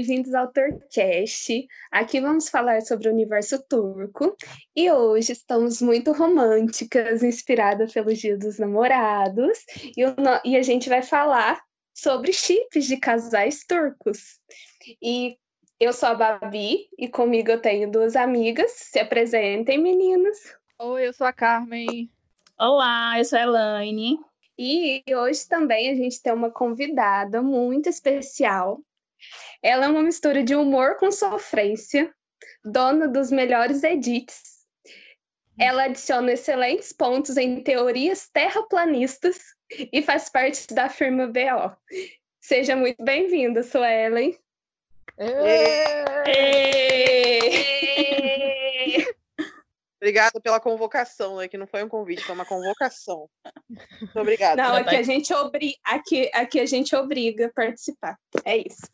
bem-vindos ao Turcast. Aqui vamos falar sobre o universo turco e hoje estamos muito românticas, inspiradas pelo Dia dos Namorados, e, o, e a gente vai falar sobre chips de casais turcos. E eu sou a Babi e comigo eu tenho duas amigas. Se apresentem, meninas. Oi, eu sou a Carmen. Olá, eu sou a Elaine. E hoje também a gente tem uma convidada muito especial. Ela é uma mistura de humor com sofrência, dona dos melhores edits. Ela adiciona excelentes pontos em teorias terraplanistas e faz parte da firma BO. Seja muito bem-vinda, Suelen. Obrigada pela convocação, né? Que não foi um convite, foi uma convocação. Muito obrigada. Não, aqui a, gente obri... aqui, aqui a gente obriga a participar. É isso.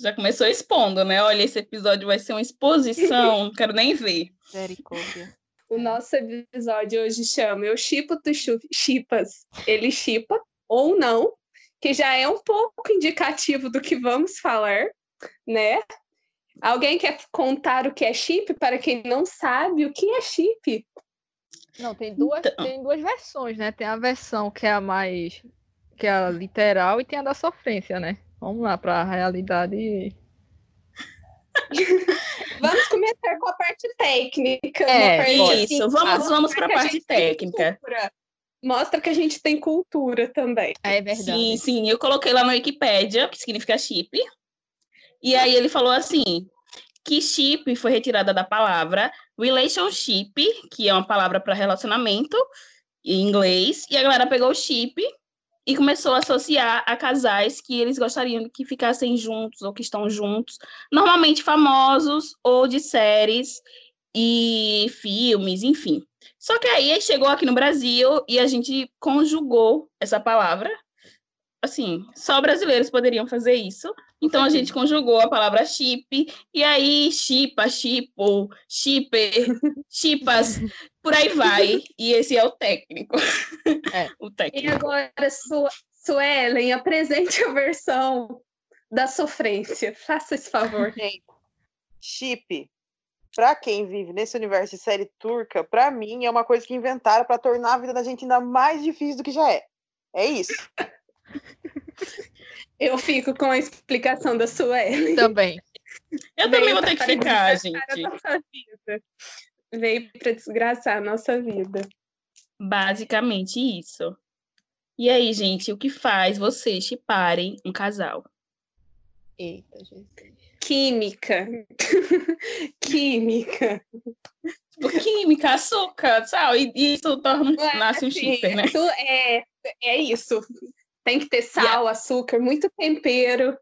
Já começou expondo, né? Olha, esse episódio vai ser uma exposição, não quero nem ver. Misericórdia. O nosso episódio hoje chama Eu Chipo, Tu Chipas. Ele chipa ou não, que já é um pouco indicativo do que vamos falar, né? Alguém quer contar o que é chip para quem não sabe o que é chip? Não, tem duas, então... tem duas versões, né? Tem a versão que é a mais que é a literal e tem a da sofrência, né? Vamos lá para a realidade. vamos começar com a parte técnica. É, parte isso. Assim, vamos, vamos para a parte técnica. Mostra que a gente tem cultura também. É verdade. Sim, sim. Eu coloquei lá no Wikipedia, que significa chip. E aí ele falou assim: que chip foi retirada da palavra relationship, que é uma palavra para relacionamento em inglês, e a galera pegou o chip e começou a associar a casais que eles gostariam que ficassem juntos ou que estão juntos, normalmente famosos ou de séries e filmes, enfim. Só que aí chegou aqui no Brasil e a gente conjugou essa palavra assim, só brasileiros poderiam fazer isso. Então a gente conjugou a palavra chip, e aí chipa, chipo, chipper, chipas, por aí vai. E esse é o técnico. É. o técnico. E agora, Su Suelen, apresente a versão da sofrência. Faça esse favor. Gente, chip, para quem vive nesse universo de série turca, para mim é uma coisa que inventaram para tornar a vida da gente ainda mais difícil do que já é. É isso. Eu fico com a explicação da Sueli. Também. Eu também vou ter que ficar, gente. Veio para desgraçar a nossa vida. Basicamente isso. E aí, gente, o que faz vocês chiparem um casal? Eita, Jesus. Química. Química. Tipo, química, açúcar, sal, e isso torna, nasce um chipper, né? É, é isso. Tem que ter sal, a... açúcar, muito tempero.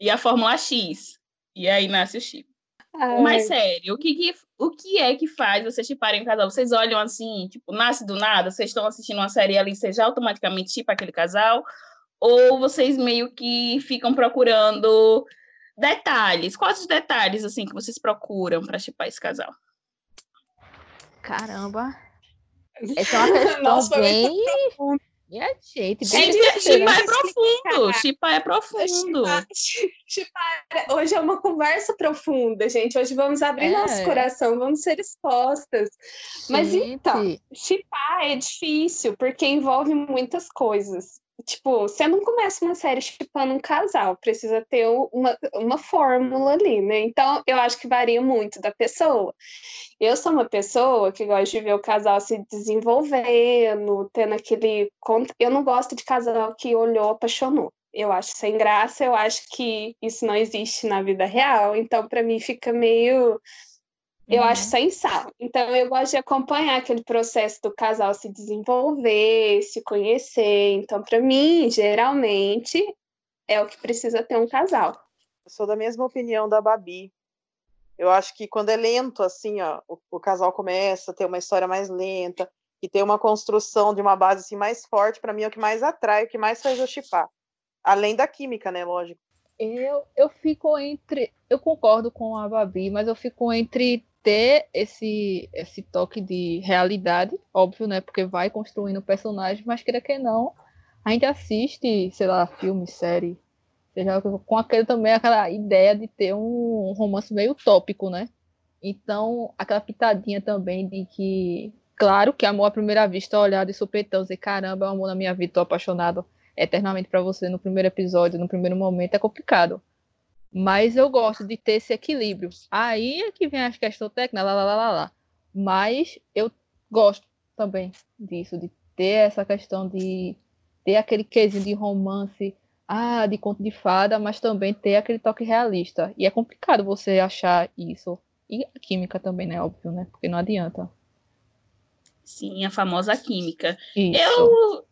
E a fórmula X. E aí nasce o chip. Ai. Mas sério, o que, que, o que é que faz vocês chiparem um casal? Vocês olham assim, tipo, nasce do nada, vocês estão assistindo uma série ali, você já automaticamente chipa aquele casal? Ou vocês meio que ficam procurando detalhes? Quais os detalhes, assim, que vocês procuram para chipar esse casal? Caramba! Essa é uma questão Nossa, bem... Minha gente, bem Chipa é profundo. Chipa é profundo. Chipa, hoje é uma conversa profunda, gente. Hoje vamos abrir é. nosso coração, vamos ser expostas. Mas gente. então, chipar é difícil porque envolve muitas coisas. Tipo, você não começa uma série chipando um casal, precisa ter uma, uma fórmula ali, né? Então, eu acho que varia muito da pessoa. Eu sou uma pessoa que gosta de ver o casal se desenvolvendo, tendo aquele. Eu não gosto de casal que olhou, apaixonou. Eu acho sem graça, eu acho que isso não existe na vida real. Então, para mim, fica meio eu acho uhum. sem sal. Então, eu gosto de acompanhar aquele processo do casal se desenvolver, se conhecer. Então, para mim, geralmente, é o que precisa ter um casal. Eu sou da mesma opinião da Babi. Eu acho que quando é lento, assim, ó, o, o casal começa a ter uma história mais lenta e ter uma construção de uma base assim, mais forte, para mim é o que mais atrai, o que mais faz eu chipar. Além da química, né, lógico. Eu, eu fico entre. Eu concordo com a Babi, mas eu fico entre ter esse, esse toque de realidade, óbvio, né? Porque vai construindo o personagem, mas queira que não, a gente assiste, sei lá, filme, série, Seja com aquele também aquela ideia de ter um romance meio utópico, né? Então, aquela pitadinha também de que, claro que amor à primeira vista, olhar de supetão, dizer, caramba, é o amor na minha vida, tô apaixonado eternamente para você no primeiro episódio, no primeiro momento, é complicado. Mas eu gosto de ter esse equilíbrio. Aí é que vem as questões técnicas, lá, lá, lá, lá, lá. Mas eu gosto também disso, de ter essa questão de ter aquele quesinho de romance, ah, de conto de fada, mas também ter aquele toque realista. E é complicado você achar isso. E a química também, né? Óbvio, né? Porque não adianta. Sim, a famosa química. Isso. Eu,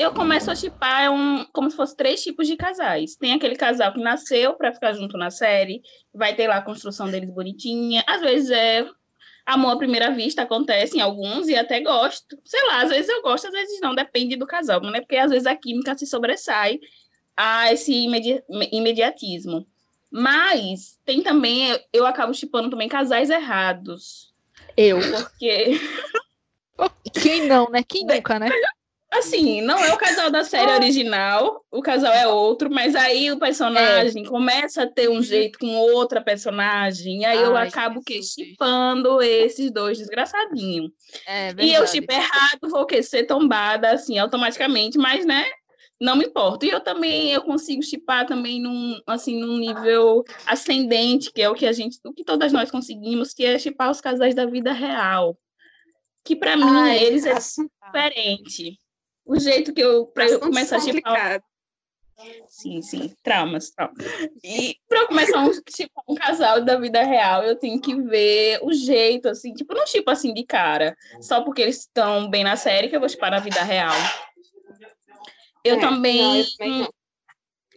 eu começo a chipar é um, como se fosse três tipos de casais. Tem aquele casal que nasceu para ficar junto na série, vai ter lá a construção deles bonitinha. Às vezes é amor à primeira vista, acontece em alguns e até gosto. Sei lá, às vezes eu gosto, às vezes não, depende do casal, né? Porque às vezes a química se sobressai a esse imedi imediatismo. Mas tem também, eu acabo chipando também casais errados. Eu. Porque. Quem não, né? Quem nunca, né? Assim, não é o casal da série original, o casal é outro, mas aí o personagem é. começa a ter um jeito com outra personagem, e aí Ai, eu acabo que chipando esses dois desgraçadinhos. É, e eu chip errado, vou que ser tombada assim automaticamente, mas né, não me importo. E eu também eu consigo chipar também num assim num nível ascendente, que é o que a gente, o que todas nós conseguimos, que é chipar os casais da vida real. Que para mim eles é diferente o jeito que eu, para eu começar a chipar. Sim, sim, traumas, traumas. E para eu começar um, tipo, um casal da vida real, eu tenho que ver o jeito, assim, tipo, não tipo assim de cara, só porque eles estão bem na série que eu vou chipar na vida real. Eu é, também. Não, eu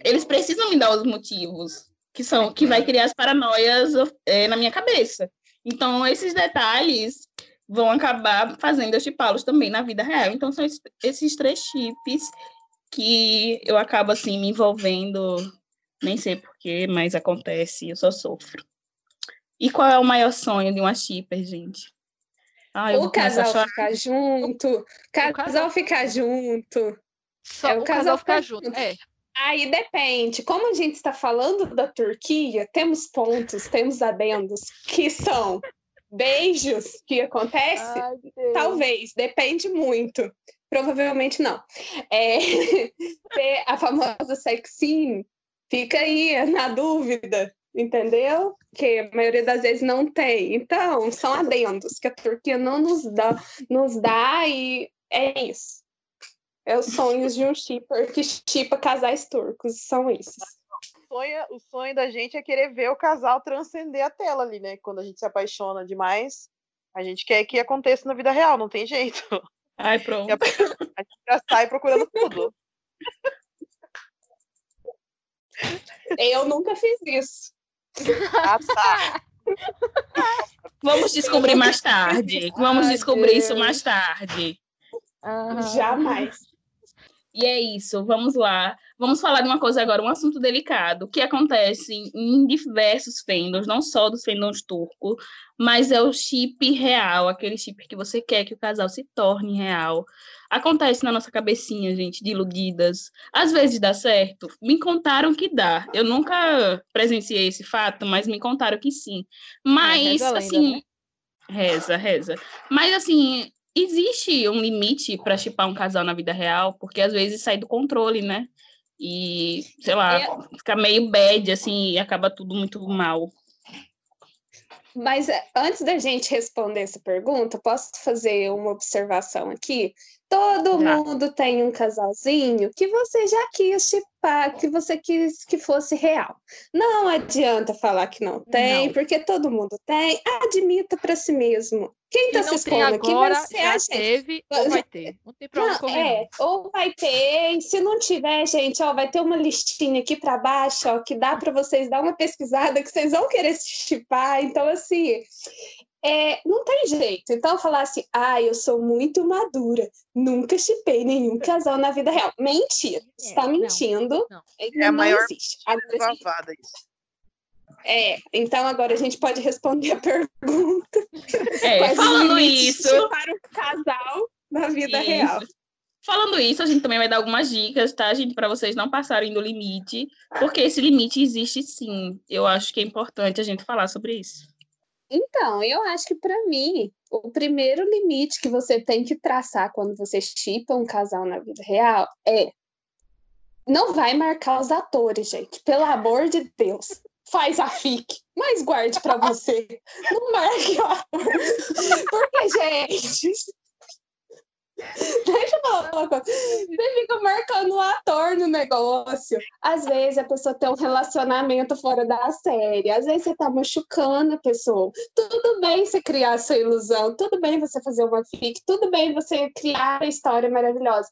eles precisam me dar os motivos que são que vai criar as paranoias é, na minha cabeça. Então, esses detalhes vão acabar fazendo eu chipá-los também na vida real. Então, são esses três chips que eu acabo, assim, me envolvendo, nem sei porquê, mas acontece, eu só sofro. E qual é o maior sonho de uma shipper, gente? Ai, o casal ficar junto, o casal, casal ficar junto. Só é, o, o casal, casal ficar junto. junto. É. Aí depende. Como a gente está falando da Turquia, temos pontos, temos adendos que são beijos que acontece? Ai, Talvez, depende muito. Provavelmente não. É, a famosa sex scene fica aí na dúvida, entendeu? Que a maioria das vezes não tem. Então, são adendos que a Turquia não nos dá, nos dá e é isso. É os sonhos de um shipper que chipa casais turcos, são esses sonho, o sonho da gente é querer ver o casal transcender a tela ali, né? Quando a gente se apaixona demais, a gente quer que aconteça na vida real, não tem jeito. Ai, pronto. A gente já sai procurando tudo. Eu nunca fiz isso. Ah, tá. Vamos descobrir mais tarde. Vamos Ai, descobrir Deus. isso mais tarde. Jamais. E é isso, vamos lá. Vamos falar de uma coisa agora, um assunto delicado, que acontece em diversos fandoms, não só dos fandoms turcos, mas é o chip real, aquele chip que você quer que o casal se torne real. Acontece na nossa cabecinha, gente, de iludidas. Às vezes dá certo. Me contaram que dá. Eu nunca presenciei esse fato, mas me contaram que sim. Mas, é, assim. Né? Reza, reza. Mas, assim, existe um limite para chipar um casal na vida real, porque às vezes sai do controle, né? E, sei lá, é... fica meio bad, assim, e acaba tudo muito mal. Mas eh, antes da gente responder essa pergunta, posso fazer uma observação aqui? Todo já. mundo tem um casalzinho que você já quis chipar, que você quis que fosse real. Não adianta falar que não tem, não. porque todo mundo tem. Admita para si mesmo. Quem está se expondo aqui vai ser a gente. teve ou vai ter. Não tem problema. Não, é, ou vai ter, se não tiver, gente, ó, vai ter uma listinha aqui para baixo, ó, que dá para vocês dar uma pesquisada que vocês vão querer se chipar. Então, assim, é, não tem jeito. Então, falar assim, ah, eu sou muito madura, nunca chipei nenhum casal na vida real. Mentira, é, está mentindo. Não, não. É a não maior existe. Agora, isso. É, então agora a gente pode responder a pergunta. É, falando isso para o casal na vida isso. real. Falando isso, a gente também vai dar algumas dicas, tá, gente, para vocês não passarem do limite, porque esse limite existe sim. Eu acho que é importante a gente falar sobre isso. Então, eu acho que para mim, o primeiro limite que você tem que traçar quando você chipa um casal na vida real é não vai marcar os atores, gente. Pelo amor de Deus. Faz a FIC, mas guarde para você. Não marque o ator. Porque, gente, Deixa eu falar uma coisa. Você fica marcando o ator no negócio. Às vezes a pessoa tem um relacionamento fora da série. Às vezes você tá machucando a pessoa. Tudo bem você criar sua ilusão. Tudo bem você fazer uma fic. Tudo bem você criar a história maravilhosa.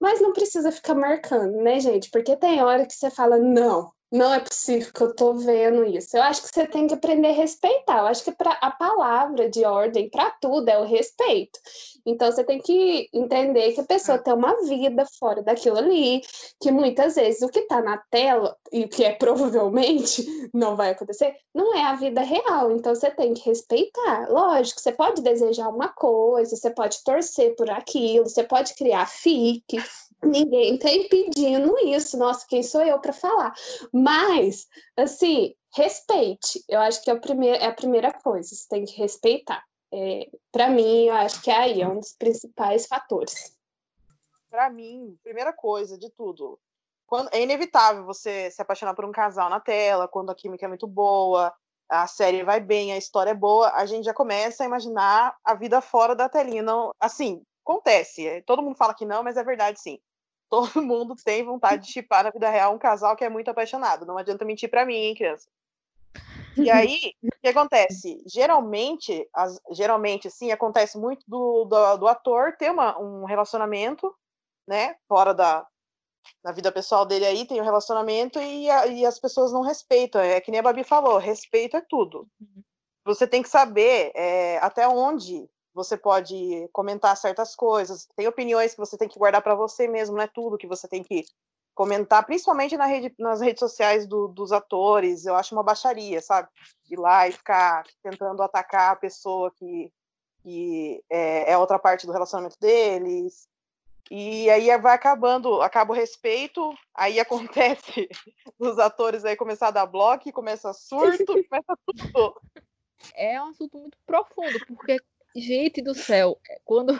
Mas não precisa ficar marcando, né, gente? Porque tem hora que você fala, não, não é possível que eu tô vendo isso. Eu acho que você tem que aprender a respeitar. Eu acho que pra, a palavra de ordem para tudo é o respeito. Então você tem que entender que a pessoa tem uma vida fora daquilo ali, que muitas vezes o que está na tela e o que é provavelmente não vai acontecer, não é a vida real. Então você tem que respeitar. Lógico, você pode desejar uma coisa, você pode torcer por aquilo, você pode criar fique, Ninguém está impedindo isso. Nossa, quem sou eu para falar? Mas, assim, respeite. Eu acho que é, o primeiro, é a primeira coisa. Você tem que respeitar. É, para mim, eu acho que é aí é um dos principais fatores. Para mim, primeira coisa de tudo, quando, é inevitável você se apaixonar por um casal na tela, quando a química é muito boa, a série vai bem, a história é boa, a gente já começa a imaginar a vida fora da telinha. Não, assim, acontece. É, todo mundo fala que não, mas é verdade sim. Todo mundo tem vontade de chipar na vida real um casal que é muito apaixonado. Não adianta mentir para mim, hein, criança. E aí, o que acontece? Geralmente, as, geralmente, sim, acontece muito do, do, do, ator ter uma, um relacionamento, né, fora da, da vida pessoal dele aí, tem um relacionamento e, a, e as pessoas não respeitam. É que nem a Babi falou, respeito é tudo. Uhum. Você tem que saber é, até onde você pode comentar certas coisas, tem opiniões que você tem que guardar para você mesmo, não é tudo que você tem que comentar, principalmente na rede, nas redes sociais do, dos atores, eu acho uma baixaria, sabe? Ir lá e ficar tentando atacar a pessoa que, que é, é outra parte do relacionamento deles. E aí vai acabando, acaba o respeito, aí acontece os atores aí começar a dar bloco, começa surto, começa tudo. É um assunto muito profundo, porque Gente do céu, é, quando.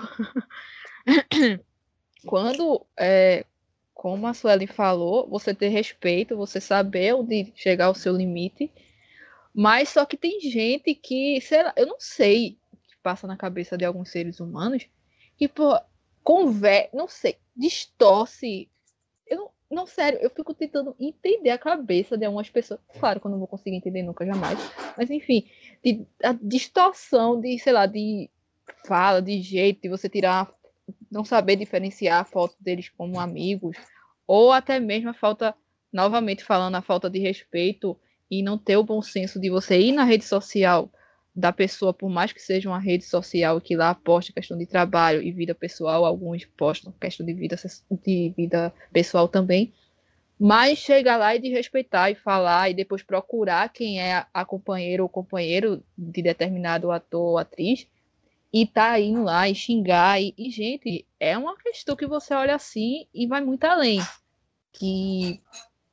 quando, é, como a Sueli falou, você ter respeito, você saber onde chegar ao seu limite. Mas só que tem gente que, sei lá, eu não sei o que passa na cabeça de alguns seres humanos, que, pô, conver... não sei, distorce. Eu não, não, sério, eu fico tentando entender a cabeça de algumas pessoas. Claro que eu não vou conseguir entender nunca, jamais. Mas, enfim, de, a distorção de, sei lá, de fala, de jeito, de você tirar, não saber diferenciar a foto deles como amigos, ou até mesmo a falta, novamente falando, a falta de respeito e não ter o bom senso de você ir na rede social da pessoa, por mais que seja uma rede social que lá poste questão de trabalho e vida pessoal, alguns postam questão de vida, de vida pessoal também, mas chega lá e de respeitar e falar e depois procurar quem é a companheira ou companheiro de determinado ator ou atriz e tá indo lá e xingar. E, e, gente, é uma questão que você olha assim e vai muito além. Que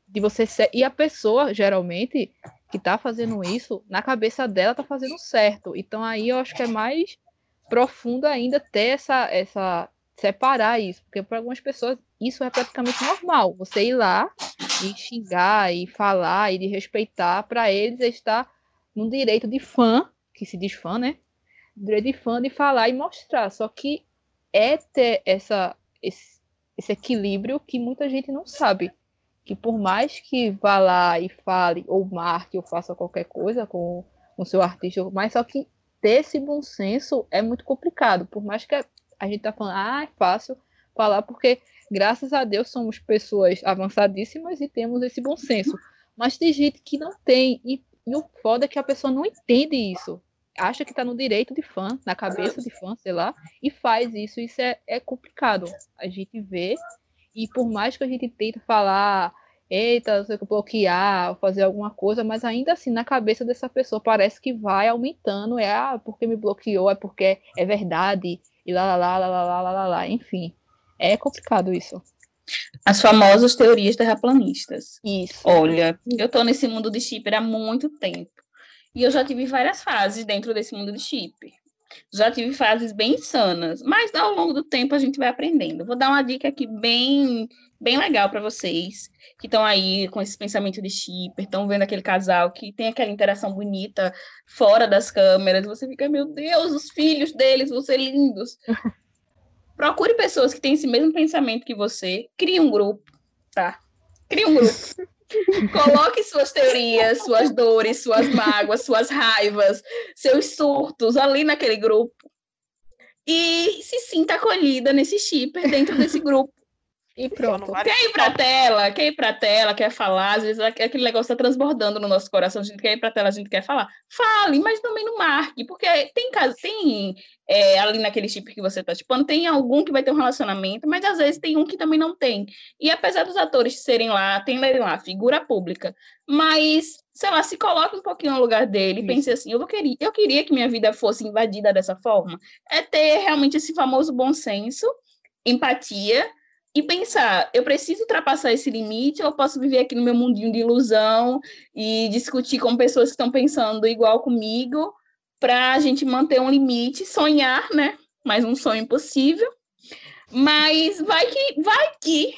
de você ser. E a pessoa, geralmente, que tá fazendo isso, na cabeça dela tá fazendo certo. Então aí eu acho que é mais profundo ainda ter essa. essa separar isso, porque para algumas pessoas isso é praticamente normal. Você ir lá e xingar e falar e de respeitar, para eles está no direito de fã, que se diz fã, né? direito de fã de falar e mostrar. Só que é ter essa, esse, esse equilíbrio que muita gente não sabe. Que por mais que vá lá e fale, ou marque, ou faça qualquer coisa com o seu artista, mas só que ter esse bom senso é muito complicado. Por mais que a gente tá falando, ah, é fácil falar, porque graças a Deus somos pessoas avançadíssimas e temos esse bom senso. Mas tem gente que não tem, e, e o foda é que a pessoa não entende isso acha que está no direito de fã, na cabeça de fã, sei lá, e faz isso. Isso é, é complicado. A gente vê, e por mais que a gente tente falar, eita, sei que bloquear, fazer alguma coisa, mas ainda assim, na cabeça dessa pessoa, parece que vai aumentando. É ah, porque me bloqueou, é porque é verdade, e lá, lá, lá, lá, lá, lá, lá, lá, enfim. É complicado isso. As famosas teorias terraplanistas. Isso. Olha, eu tô nesse mundo de shipper há muito tempo. E eu já tive várias fases dentro desse mundo de shipper. Já tive fases bem insanas, mas ao longo do tempo a gente vai aprendendo. Vou dar uma dica aqui bem, bem legal para vocês que estão aí com esse pensamento de shipper, estão vendo aquele casal que tem aquela interação bonita fora das câmeras. Você fica, meu Deus, os filhos deles vão ser lindos. Procure pessoas que têm esse mesmo pensamento que você, crie um grupo, tá? Crie um grupo. Coloque suas teorias, suas dores, suas mágoas, suas raivas, seus surtos ali naquele grupo. E se sinta acolhida nesse shipper dentro desse grupo. E pronto. Quer ir pra tela, quer ir pra tela, quer falar, às vezes aquele negócio tá transbordando no nosso coração, a gente quer ir pra tela, a gente quer falar. Fale, mas também não marque, porque tem caso, tem é, ali naquele chip que você tá chipando, tem algum que vai ter um relacionamento, mas às vezes tem um que também não tem. E apesar dos atores serem lá, tem lá, figura pública, mas, sei lá, se coloque um pouquinho no lugar dele e pense assim, eu, queria, eu queria que minha vida fosse invadida dessa forma. É ter realmente esse famoso bom senso, empatia, e pensar, eu preciso ultrapassar esse limite ou eu posso viver aqui no meu mundinho de ilusão e discutir com pessoas que estão pensando igual comigo para a gente manter um limite, sonhar, né? Mais um sonho impossível. Mas vai que, vai que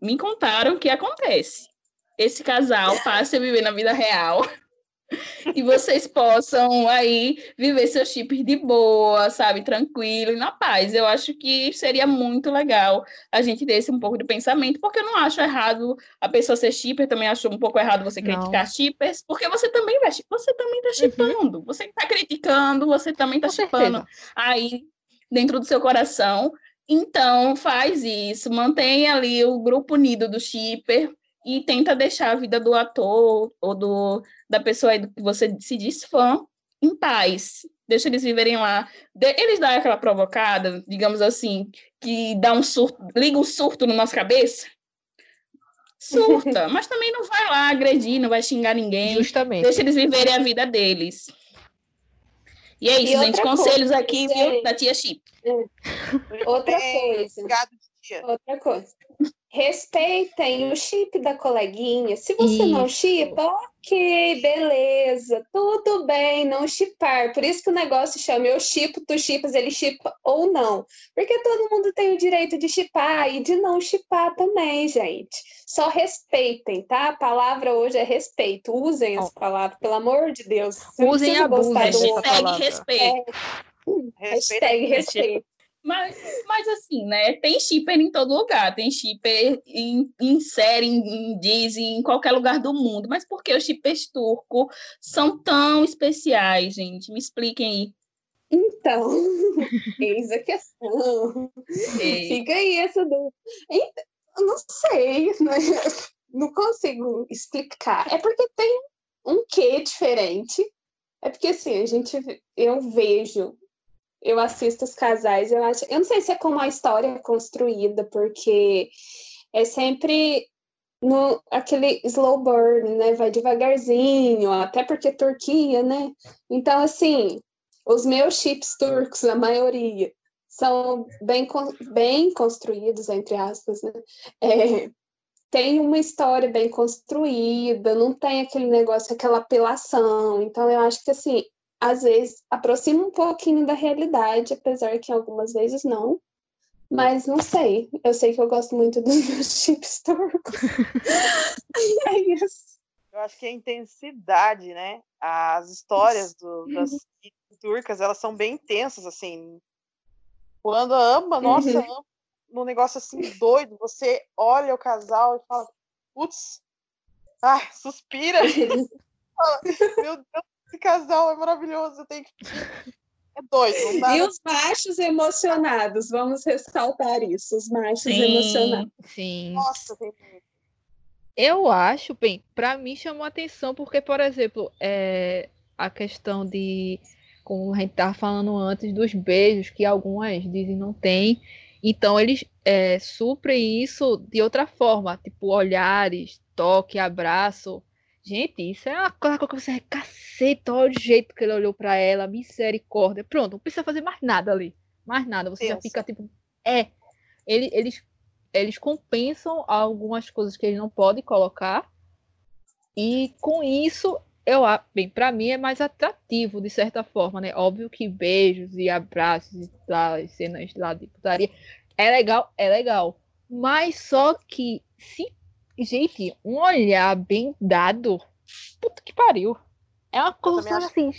me contaram que acontece. Esse casal passa a viver na vida real e vocês possam aí viver seus chips de boa, sabe, tranquilo e na paz. Eu acho que seria muito legal a gente ter esse um pouco de pensamento, porque eu não acho errado a pessoa ser shipper, também acho um pouco errado você criticar não. shippers, porque você também vai, você também tá shippando, uhum. você está criticando, você também tá shippando aí dentro do seu coração. Então, faz isso, mantenha ali o grupo unido do shipper, e tenta deixar a vida do ator ou do, da pessoa que você se diz fã em paz. Deixa eles viverem lá. Eles dão aquela provocada, digamos assim, que dá um surto, liga um surto na nossa cabeça. Surta, mas também não vai lá agredir, não vai xingar ninguém. Justamente. Deixa eles viverem a vida deles. E é isso, e gente. Conselhos coisa, aqui, viu, da tia Chip. É. Outra coisa. Outra coisa. Respeitem o chip da coleguinha. Se você isso. não chipa, ok, beleza, tudo bem, não chipar. Por isso que o negócio chama eu chipo, tu chipas, ele chipa ou não. Porque todo mundo tem o direito de chipar e de não chipar também, gente. Só respeitem, tá? A palavra hoje é respeito. Usem as palavras, pelo amor de Deus. Usem a. Hashtag respeito. É. Hashtag respeito. Mas, mas assim, né? Tem shipper em todo lugar. Tem shipper em, em série, em, em Disney, em qualquer lugar do mundo. Mas por que os shippers turcos são tão especiais, gente? Me expliquem aí. Então, eis a questão. Ei. Fica aí essa dúvida. Então, não sei, né? não consigo explicar. É porque tem um quê diferente. É porque assim, a gente eu vejo eu assisto os casais, eu acho. Eu não sei se é como a história é construída, porque é sempre no aquele slow burn, né? Vai devagarzinho, até porque Turquia, né? Então, assim, os meus chips turcos, a maioria, são bem, bem construídos, entre aspas, né? É, tem uma história bem construída, não tem aquele negócio, aquela apelação. Então, eu acho que, assim, às vezes aproxima um pouquinho da realidade, apesar que algumas vezes não. Mas não sei. Eu sei que eu gosto muito dos meus chips turcos. é isso. Eu acho que a intensidade, né? As histórias do, das uhum. turcas, elas são bem intensas, assim. Quando ama, nossa, uhum. ama, num negócio assim doido, você olha o casal e fala, putz, ai, suspira. Meu Deus esse casal é maravilhoso, eu tenho que. É doido. E os machos emocionados, vamos ressaltar isso, os machos sim, emocionados. Sim. Nossa, tem eu acho, bem, para mim chamou atenção porque, por exemplo, é, a questão de, como a gente estava falando antes, dos beijos que algumas dizem não tem. Então eles é, suprem isso de outra forma, tipo olhares, toque, abraço. Gente, isso é uma coisa que você caceta, olha o jeito que ele olhou para ela, misericórdia. Pronto, não precisa fazer mais nada ali. Mais nada. Você Deus. já fica tipo, é. ele, eles, eles compensam algumas coisas que eles não podem colocar. E com isso, eu bem, para mim é mais atrativo de certa forma, né? Óbvio que beijos e abraços e lá, cenas lá de putaria é legal, é legal. Mas só que se gente, um olhar bem dado, puta que pariu. É uma coisa assim,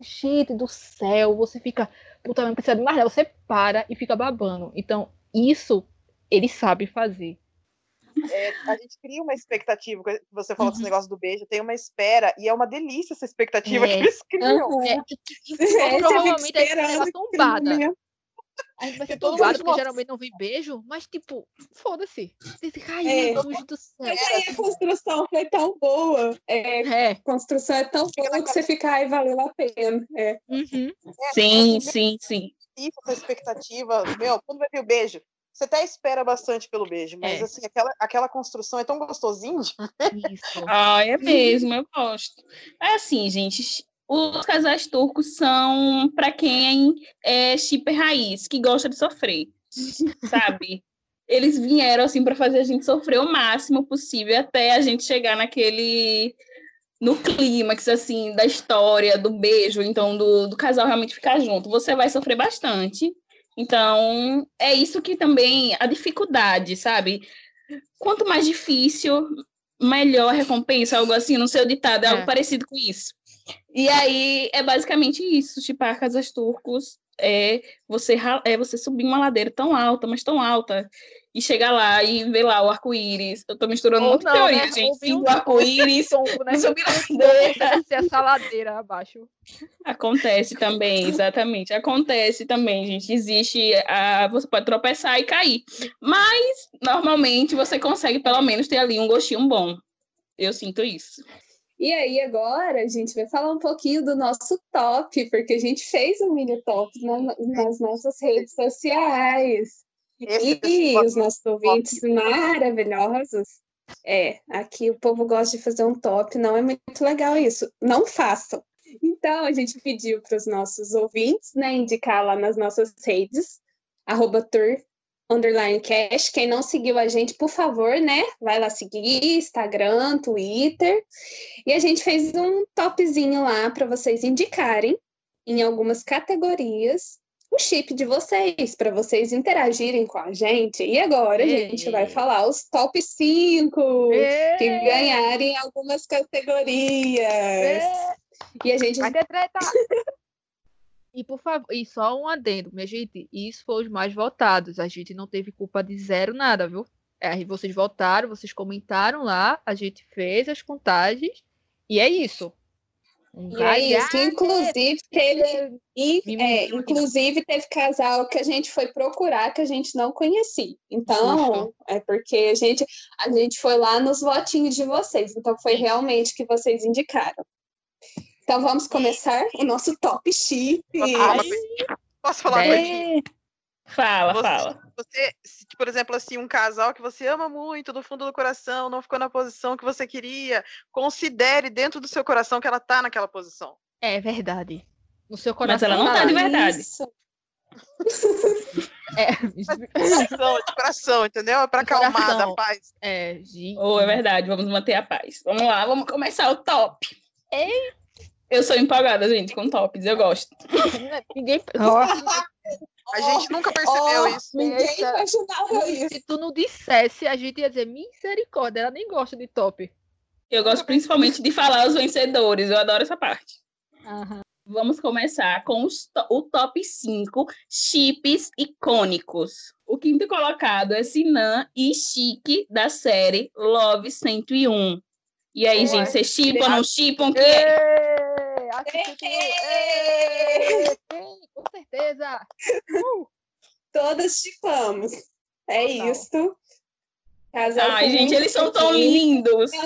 gente do céu, você fica, puta, não precisa de mais nada, você para e fica babando. Então, isso ele sabe fazer. É, a gente cria uma expectativa, você falou uhum. desse negócio do beijo, tem uma espera, e é uma delícia essa expectativa é. que eles criam. Uhum. É, e, e, é, provavelmente a gente tombada. A gente vai ser tombado, porque geralmente não vem beijo, mas tipo, foda-se. Ai, é, meu Deus do céu. Mas aí a construção foi tão boa. É, é. A construção é tão boa que você fica, ai, valeu a pena. É. Uhum. É, sim, sim, sim. Isso, essa expectativa, meu, quando vai vir o beijo? Você até espera bastante pelo beijo, mas é. assim, aquela, aquela construção é tão gostosinho. Isso. ah, é mesmo, eu gosto. É assim, gente, os casais turcos são para quem é shipper raiz, que gosta de sofrer, sabe? Eles vieram assim para fazer a gente sofrer o máximo possível até a gente chegar naquele no clímax assim da história, do beijo, então do, do casal realmente ficar junto. Você vai sofrer bastante. Então, é isso que também a dificuldade, sabe? Quanto mais difícil, melhor a recompensa, algo assim, não sei o ditado, é, é. algo parecido com isso. E aí é basicamente isso, tipo, a Casas Turcos é você, é você subir uma ladeira tão alta, mas tão alta, e chegar lá e ver lá o arco-íris. Eu tô misturando muito teoria, né? gente. Um o arco-íris, né? subir ladeira. essa ladeira abaixo. Acontece também, exatamente. Acontece também, gente. Existe, a, você pode tropeçar e cair. Mas, normalmente, você consegue pelo menos ter ali um gostinho bom. Eu sinto isso. E aí, agora, a gente vai falar um pouquinho do nosso top, porque a gente fez um mini top na, nas nossas redes sociais. Esse e os nossos ouvintes maravilhosos. É, aqui o povo gosta de fazer um top, não é muito legal isso. Não façam. Então, a gente pediu para os nossos ouvintes né, indicar lá nas nossas redes, arroba tour underline cash. Quem não seguiu a gente, por favor, né? Vai lá seguir, Instagram, Twitter. E a gente fez um topzinho lá para vocês indicarem em algumas categorias o chip de vocês, para vocês interagirem com a gente. E agora a gente vai falar os top 5 que ganharem algumas categorias. E a gente. Vai ter treta! E por favor, e só um adendo, minha gente, isso foi os mais votados. A gente não teve culpa de zero nada, viu? É, vocês votaram, vocês comentaram lá, a gente fez as contagens e é isso. E é isso, inclusive teve, é, inclusive teve casal que a gente foi procurar que a gente não conhecia. Então, é porque a gente, a gente foi lá nos votinhos de vocês. Então, foi realmente que vocês indicaram. Então vamos começar o nosso top chip. Posso falar é... Fala, você, fala. Você, por exemplo, assim, um casal que você ama muito do fundo do coração, não ficou na posição que você queria, considere dentro do seu coração que ela tá naquela posição. É verdade. No seu coração. Mas ela não tá de verdade. é. de coração, de coração, entendeu? É pra acalmar, da paz. É, gente. Oh, é verdade, vamos manter a paz. Vamos lá, vamos começar o top. Eita! Eu sou empolgada, gente, com tops, eu gosto. Ninguém. A gente nunca percebeu oh, isso. Ninguém imaginava isso. Se tu não dissesse, a gente ia dizer misericórdia, ela nem gosta de top. Eu gosto principalmente de falar os vencedores, eu adoro essa parte. Uhum. Vamos começar com os, o top 5 chips icônicos. O quinto colocado é Sinan e Chique, da série Love 101. E aí, gente, vocês chipam ou não chipam? Que... Com certeza! Uh! Todas chipamos. É isso. Casal Ai, gente, eles são tão lindos. É,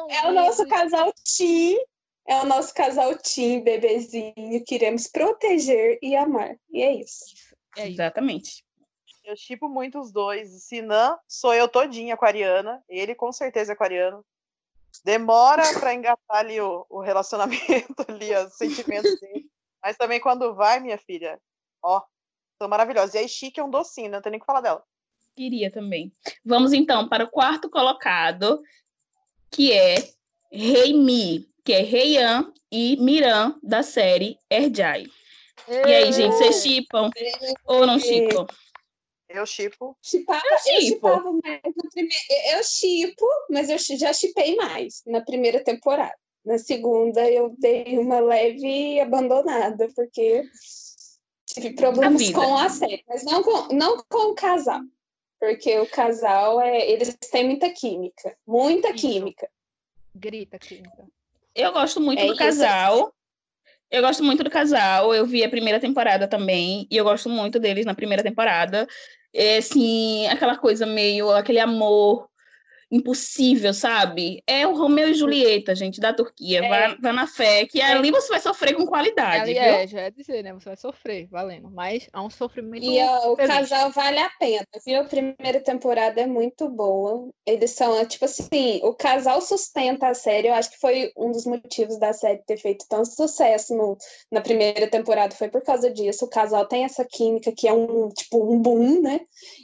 o, é o nosso casal Tim. É o nosso casal Tim, bebezinho. Queremos proteger e amar. E é isso. É Exatamente. Eu chipo muito os dois. Sinan, sou eu todinha aquariana. Ele com certeza é aquariano. Demora para engatar ali o, o relacionamento, ali, os sentimentos dele. Mas também quando vai, minha filha, ó, são maravilhosos. E aí, Chique é um docinho, não tem nem o que falar dela. Queria também. Vamos então para o quarto colocado, que é Rei Mi, que é Reian e Miran da série Erjai. E aí, gente, vocês chipam ou não chipam? Eu chipo. Chipava, eu chipava mais no primeiro. Eu chipo, mas eu já chipei mais na primeira temporada. Na segunda eu dei uma leve abandonada, porque tive problemas a com a série, mas não com, não com o casal. Porque o casal é. Eles têm muita química. Muita isso. química. Grita química. Eu gosto muito é do casal. Eu gosto muito do casal. Eu vi a primeira temporada também. E eu gosto muito deles na primeira temporada é, assim, aquela coisa meio, aquele amor impossível, sabe? É o Romeu e Julieta, gente, da Turquia. É. Vá, vá na fé, que é. ali você vai sofrer com qualidade. Ali é, já é dizer, né? Você vai sofrer, valendo. Mas é um sofrimento. E o casal vale a pena, viu? A primeira temporada é muito boa. Eles são, tipo assim, o casal sustenta a série. Eu acho que foi um dos motivos da série ter feito tanto sucesso no, na primeira temporada. Foi por causa disso. O casal tem essa química que é um, tipo, um boom, né?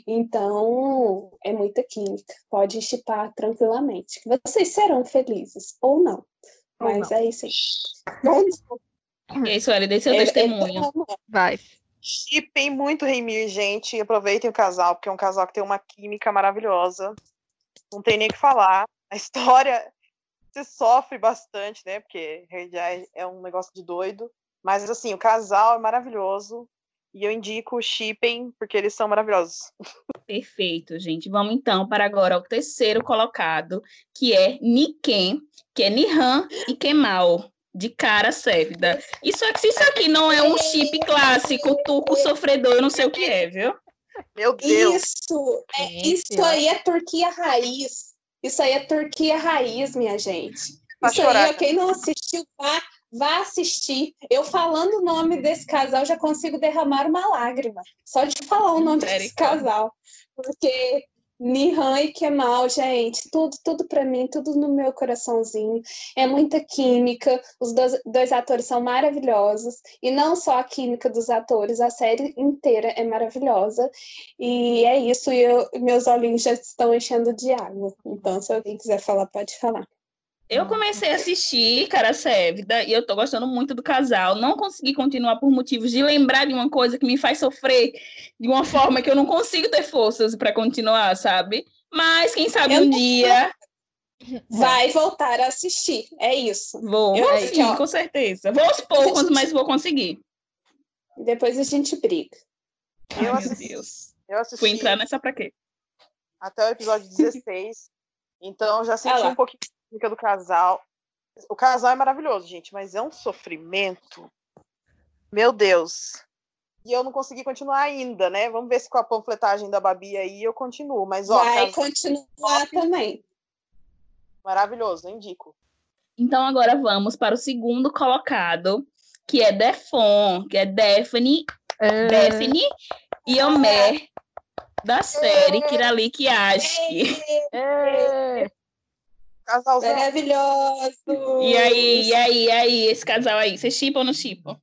Então, é muita química. Pode chipar tranquilamente. Vocês serão felizes, ou não. Mas não. é isso aí. É isso, Eli, dê seu é, testemunho. É, Vai. Chipem muito Reimir, gente. Aproveitem o casal, porque é um casal que tem uma química maravilhosa. Não tem nem o que falar. A história se sofre bastante, né? Porque é um negócio de doido. Mas, assim, o casal é maravilhoso. E eu indico o Shipping, porque eles são maravilhosos. Perfeito, gente. Vamos então para agora o terceiro colocado, que é Niken, que é Nihan e Kemal, de cara sérvida. Isso aqui, isso aqui não é um chip clássico, turco sofredor, eu não sei o que é, viu? Meu Deus! Isso, é, isso aí é Turquia raiz. Isso aí é Turquia raiz, minha gente. Pra isso chorar, aí, quem não assistiu, Vá assistir. Eu falando o nome desse casal já consigo derramar uma lágrima. Só de falar o nome desse casal. Porque Nihan e Kemal, gente, tudo, tudo para mim, tudo no meu coraçãozinho. É muita química. Os dois, dois, atores são maravilhosos. E não só a química dos atores, a série inteira é maravilhosa. E é isso. E eu, meus olhinhos já estão enchendo de água. Então, se alguém quiser falar, pode falar. Eu comecei a assistir Cara Sévida e eu tô gostando muito do casal. Não consegui continuar por motivos de lembrar de uma coisa que me faz sofrer de uma forma que eu não consigo ter forças para continuar, sabe? Mas quem sabe eu um dia vai voltar a assistir. É isso. Vou, eu, sim, ó, com certeza. Vou aos poucos, gente... mas vou conseguir. Depois a gente briga. Eu Ai, assisti, meu Deus. Eu assisti. Fui entrar nessa pra quê? Até o episódio 16. então já senti ah um pouquinho química do casal. O casal é maravilhoso, gente, mas é um sofrimento. Meu Deus. E eu não consegui continuar ainda, né? Vamos ver se com a panfletagem da Babi aí eu continuo. Mas, ó, Vai continuar também. Maravilhoso, indico. Então agora vamos para o segundo colocado, que é Defon, que é Daphne, é... Daphne e Homer, da série Kiralik Aşk. É. Casalzão. Maravilhoso! E aí, e aí, e aí, esse casal aí, você chipa ou não chipa?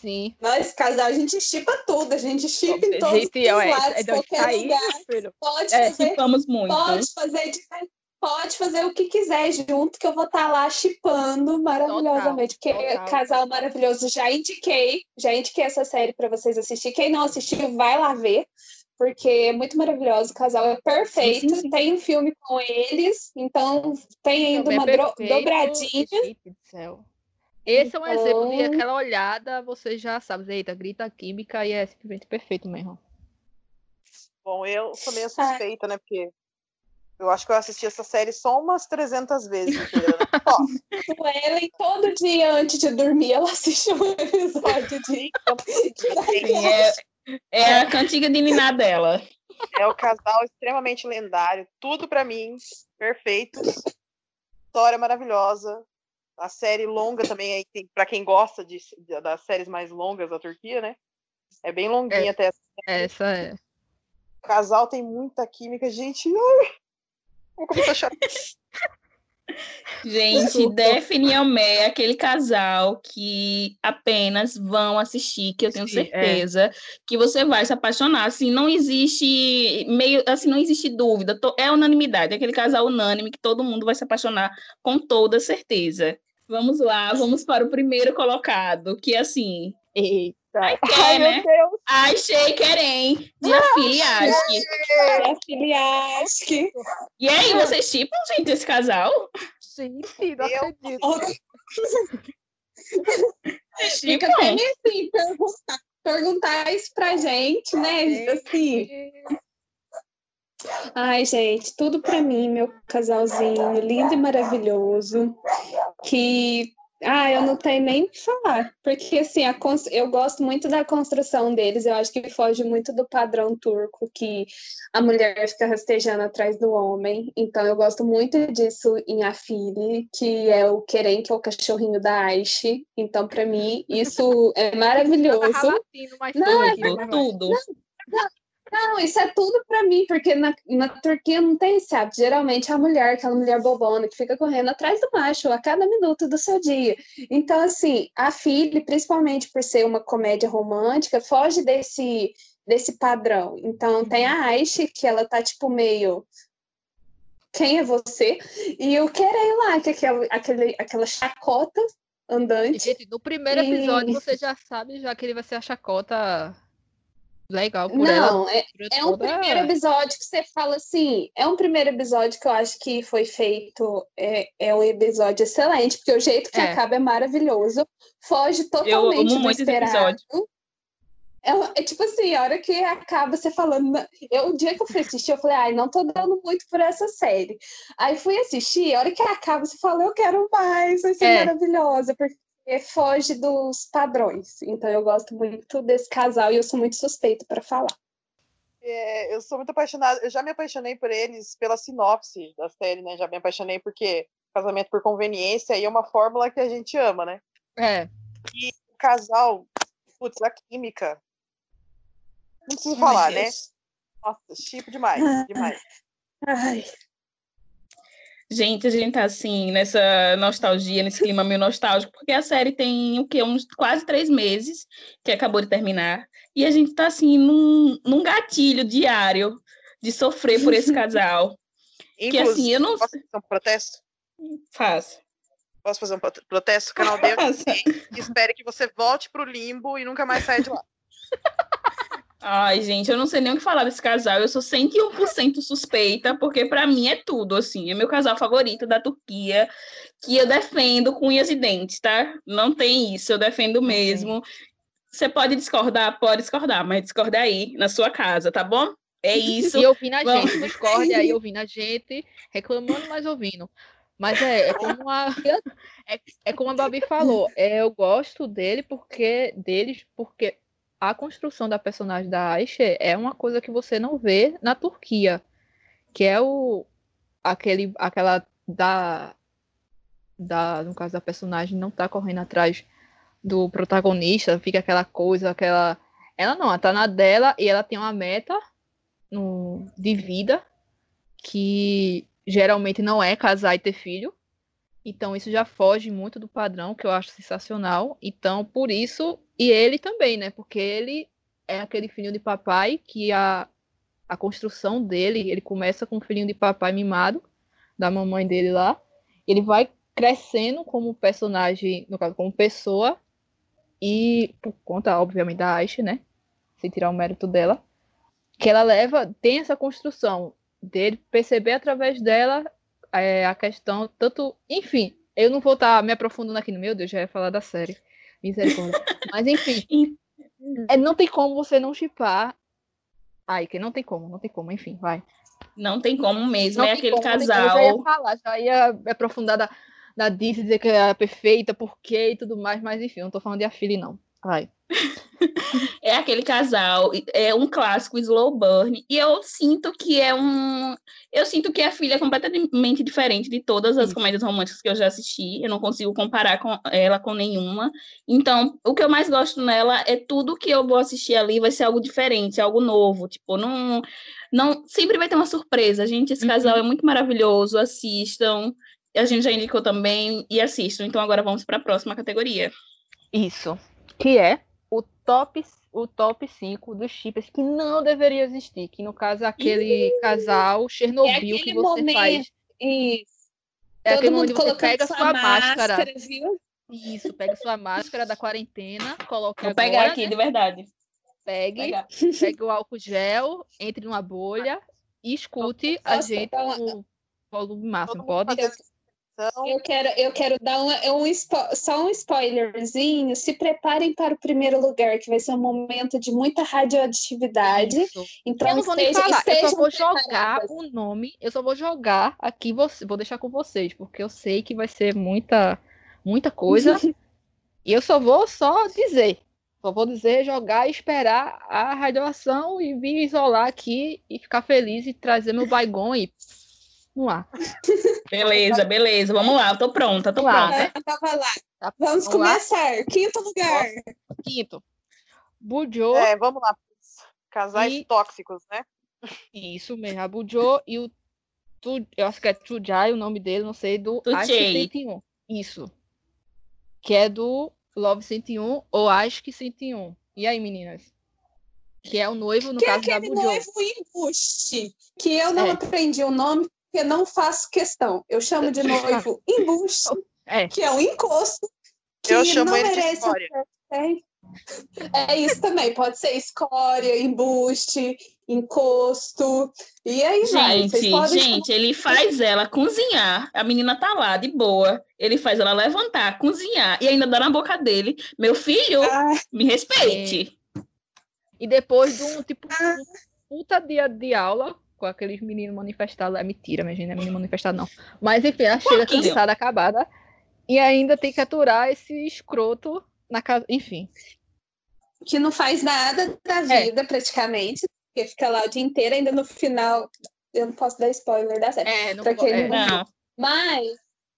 Sim. Nós, esse casal, a gente chipa tudo, a gente chipa em todos gente, os é, lados, é, qualquer tá aí, lugar. Pode é, fazer, muito. Pode fazer, pode fazer o que quiser junto, que eu vou estar tá lá chipando maravilhosamente. Total, porque total. casal maravilhoso, já indiquei, já indiquei essa série para vocês assistir. Quem não assistiu, vai lá ver porque é muito maravilhoso, o casal é perfeito, sim, sim, sim. tem um filme com eles, então tem ainda uma perfeito, dobradinha. Esse é um então... exemplo de aquela olhada, você já sabe, eita, grita química e é simplesmente perfeito mesmo. Bom, eu sou meio suspeita, ah. né, porque eu acho que eu assisti essa série só umas 300 vezes. o Ellen, todo dia antes de dormir, ela assiste um episódio de. Sim, é, é a cantiga de Niná dela. É o casal extremamente lendário. Tudo para mim, perfeito. História maravilhosa. A série longa também, aí para quem gosta de, de, das séries mais longas da Turquia, né? É bem longuinha é, até essa. Essa é. O casal tem muita química, gente. Ai, vou começar a chorar. Gente, Daphne e Amé é aquele casal que apenas vão assistir, que eu tenho é. certeza é. que você vai se apaixonar. Assim, não existe meio, assim, não existe dúvida. É unanimidade, é aquele casal unânime que todo mundo vai se apaixonar com toda certeza. Vamos lá, vamos para o primeiro colocado, que assim. Eita. Ai, quer, Ai, né? meu Deus. Ai, Shakerem, de. Afiliaski. E aí, vocês tipam, gente, esse casal? Gente, não acredito. Fica até assim, perguntar, perguntar isso pra gente, né? Assim. Ai, gente, tudo para mim, meu casalzinho lindo e maravilhoso, que ah, eu não tenho nem o que falar, porque assim, a, eu gosto muito da construção deles, eu acho que foge muito do padrão turco, que a mulher fica rastejando atrás do homem, então eu gosto muito disso em Afili, que é o Querem, que é o cachorrinho da Aishi, então para mim isso é maravilhoso. Não, é tudo. Não, não, não, isso é tudo para mim, porque na, na Turquia não tem esse hábito. Geralmente é a mulher, aquela mulher bobona que fica correndo atrás do macho a cada minuto do seu dia. Então, assim, a filha, principalmente por ser uma comédia romântica, foge desse, desse padrão. Então, tem a Aishi, que ela tá, tipo, meio quem é você? E o Querem lá, que é aquela, aquele, aquela chacota andante. Gente, no primeiro episódio e... você já sabe já que ele vai ser a chacota legal por Não, ela. É, é um primeiro episódio que você fala assim. É um primeiro episódio que eu acho que foi feito. É, é um episódio excelente, porque o jeito que é. acaba é maravilhoso. Foge totalmente do esperado. É, é, tipo assim, a hora que acaba você falando. Eu, o dia que eu fui assistir, eu falei, ai, não tô dando muito por essa série. Aí fui assistir, a hora que acaba, você fala, eu quero mais, vai ser é. maravilhosa, porque foge dos padrões. Então eu gosto muito desse casal e eu sou muito suspeita para falar. É, eu sou muito apaixonada, eu já me apaixonei por eles pela sinopse da série, né? Já me apaixonei porque casamento por conveniência aí é uma fórmula que a gente ama, né? É. E o casal, putz, a química. Não preciso Ai, falar, né? Deus. né? Nossa, chipo demais, demais. Ai. Gente, a gente tá assim, nessa nostalgia, nesse clima meio nostálgico, porque a série tem o quê? Uns quase três meses que acabou de terminar. E a gente tá assim, num, num gatilho diário de sofrer por esse casal. que assim, eu não Posso fazer um protesto? Faça. Posso fazer um protesto? Canal D, espere que você volte pro limbo e nunca mais saia de lá. Ai, gente, eu não sei nem o que falar desse casal. Eu sou 101% suspeita, porque para mim é tudo, assim. É meu casal favorito da Turquia, que eu defendo com unhas e dentes, tá? Não tem isso, eu defendo mesmo. Você pode discordar, pode discordar, mas discorda aí, na sua casa, tá bom? É isso. E ouvindo a Vamos. gente, discorde aí ouvindo a gente, reclamando, mas ouvindo. Mas é, é como a é, é como a Babi falou, é, eu gosto dele porque deles porque a construção da personagem da Aisha é uma coisa que você não vê na Turquia, que é o aquele aquela da da no caso da personagem não tá correndo atrás do protagonista, fica aquela coisa, aquela ela não, ela tá na dela e ela tem uma meta no, de vida que geralmente não é casar e ter filho. Então isso já foge muito do padrão que eu acho sensacional. Então por isso e ele também, né? Porque ele é aquele filhinho de papai que a, a construção dele, ele começa com um filhinho de papai mimado, da mamãe dele lá. Ele vai crescendo como personagem, no caso, como pessoa, e por conta, obviamente, da Aish, né? Sem tirar o mérito dela, que ela leva, tem essa construção dele perceber através dela é, a questão, tanto, enfim, eu não vou estar me aprofundando aqui no meu Deus, já ia falar da série. Misericórdia. Mas enfim, é, não tem como você não chipar. Ai, que não tem como, não tem como, enfim, vai. Não tem como mesmo, não é aquele como, casal. Eu já ia falar, já ia aprofundar da, da Disney, dizer que é perfeita, por quê e tudo mais, mas enfim, não tô falando de Afili, não. Vai. é aquele casal, é um clássico slow burn, e eu sinto que é um. Eu sinto que a filha é completamente diferente de todas as comédias românticas que eu já assisti. Eu não consigo comparar com ela com nenhuma. Então, o que eu mais gosto nela é tudo que eu vou assistir ali vai ser algo diferente, algo novo. Tipo, não. não sempre vai ter uma surpresa, gente. Esse casal uhum. é muito maravilhoso. Assistam a gente já indicou também e assistam. Então agora vamos para a próxima categoria. Isso. Que é o top o top 5 dos chips que não deveria existir, que no caso é aquele casal Chernobyl é que você momento. faz. Isso. É Todo que você pega sua máscara. máscara viu? Isso, pega sua máscara da quarentena, coloca Vou agora, pegar aqui, de verdade. Pegue, pegue o álcool gel, entre numa bolha e escute Nossa, a gente então, no volume máximo. Pode? Eu quero, eu quero dar um, um, só um spoilerzinho. Se preparem para o primeiro lugar, que vai ser um momento de muita radioatividade. Isso. Então, eu não vou nem falar, eu só vou jogar o nome, eu só vou jogar aqui, vou deixar com vocês, porque eu sei que vai ser muita, muita coisa. e eu só vou só dizer. Só vou dizer, jogar e esperar a radiação e vir isolar aqui e ficar feliz e trazer meu baigon e Vamos lá. Beleza, beleza. Vamos lá, eu tô pronta, tô lá. pronta. É, tava lá. Tá, vamos, vamos começar. Lá. Quinto lugar. Quinto. Bujo. É, vamos lá. Casais e... tóxicos, né? Isso mesmo. A Bujo e o. Tu... Eu acho que é Tujai o nome dele, não sei, do Acho 101. Isso. Que é do Love 101 ou Acho que 101. E aí, meninas? Que é o noivo, no que é caso é aquele da Bujo. noivo embuste, que eu não é. aprendi o nome, porque não faço questão. Eu chamo de noivo embuste, é. que é um encosto, que eu chamo não ele merece de escória. É isso também, pode ser escória, embuste, encosto. E aí, gente, vai. gente, ele faz ela cozinhar. A menina tá lá de boa. Ele faz ela levantar, cozinhar e ainda dá na boca dele. Meu filho, ah, me respeite. É. E depois de um tipo ah. um puta dia de aula, com aqueles meninos manifestados. É mentira, minha gente, não é menino manifestado, não. Mas enfim, ela chega cansada, acabada. E ainda tem que aturar esse escroto na casa. Enfim. Que não faz nada da é. vida, é. praticamente. Porque fica lá o dia inteiro, ainda no final. Eu não posso dar spoiler da série. É, não, pra é, não. Mas,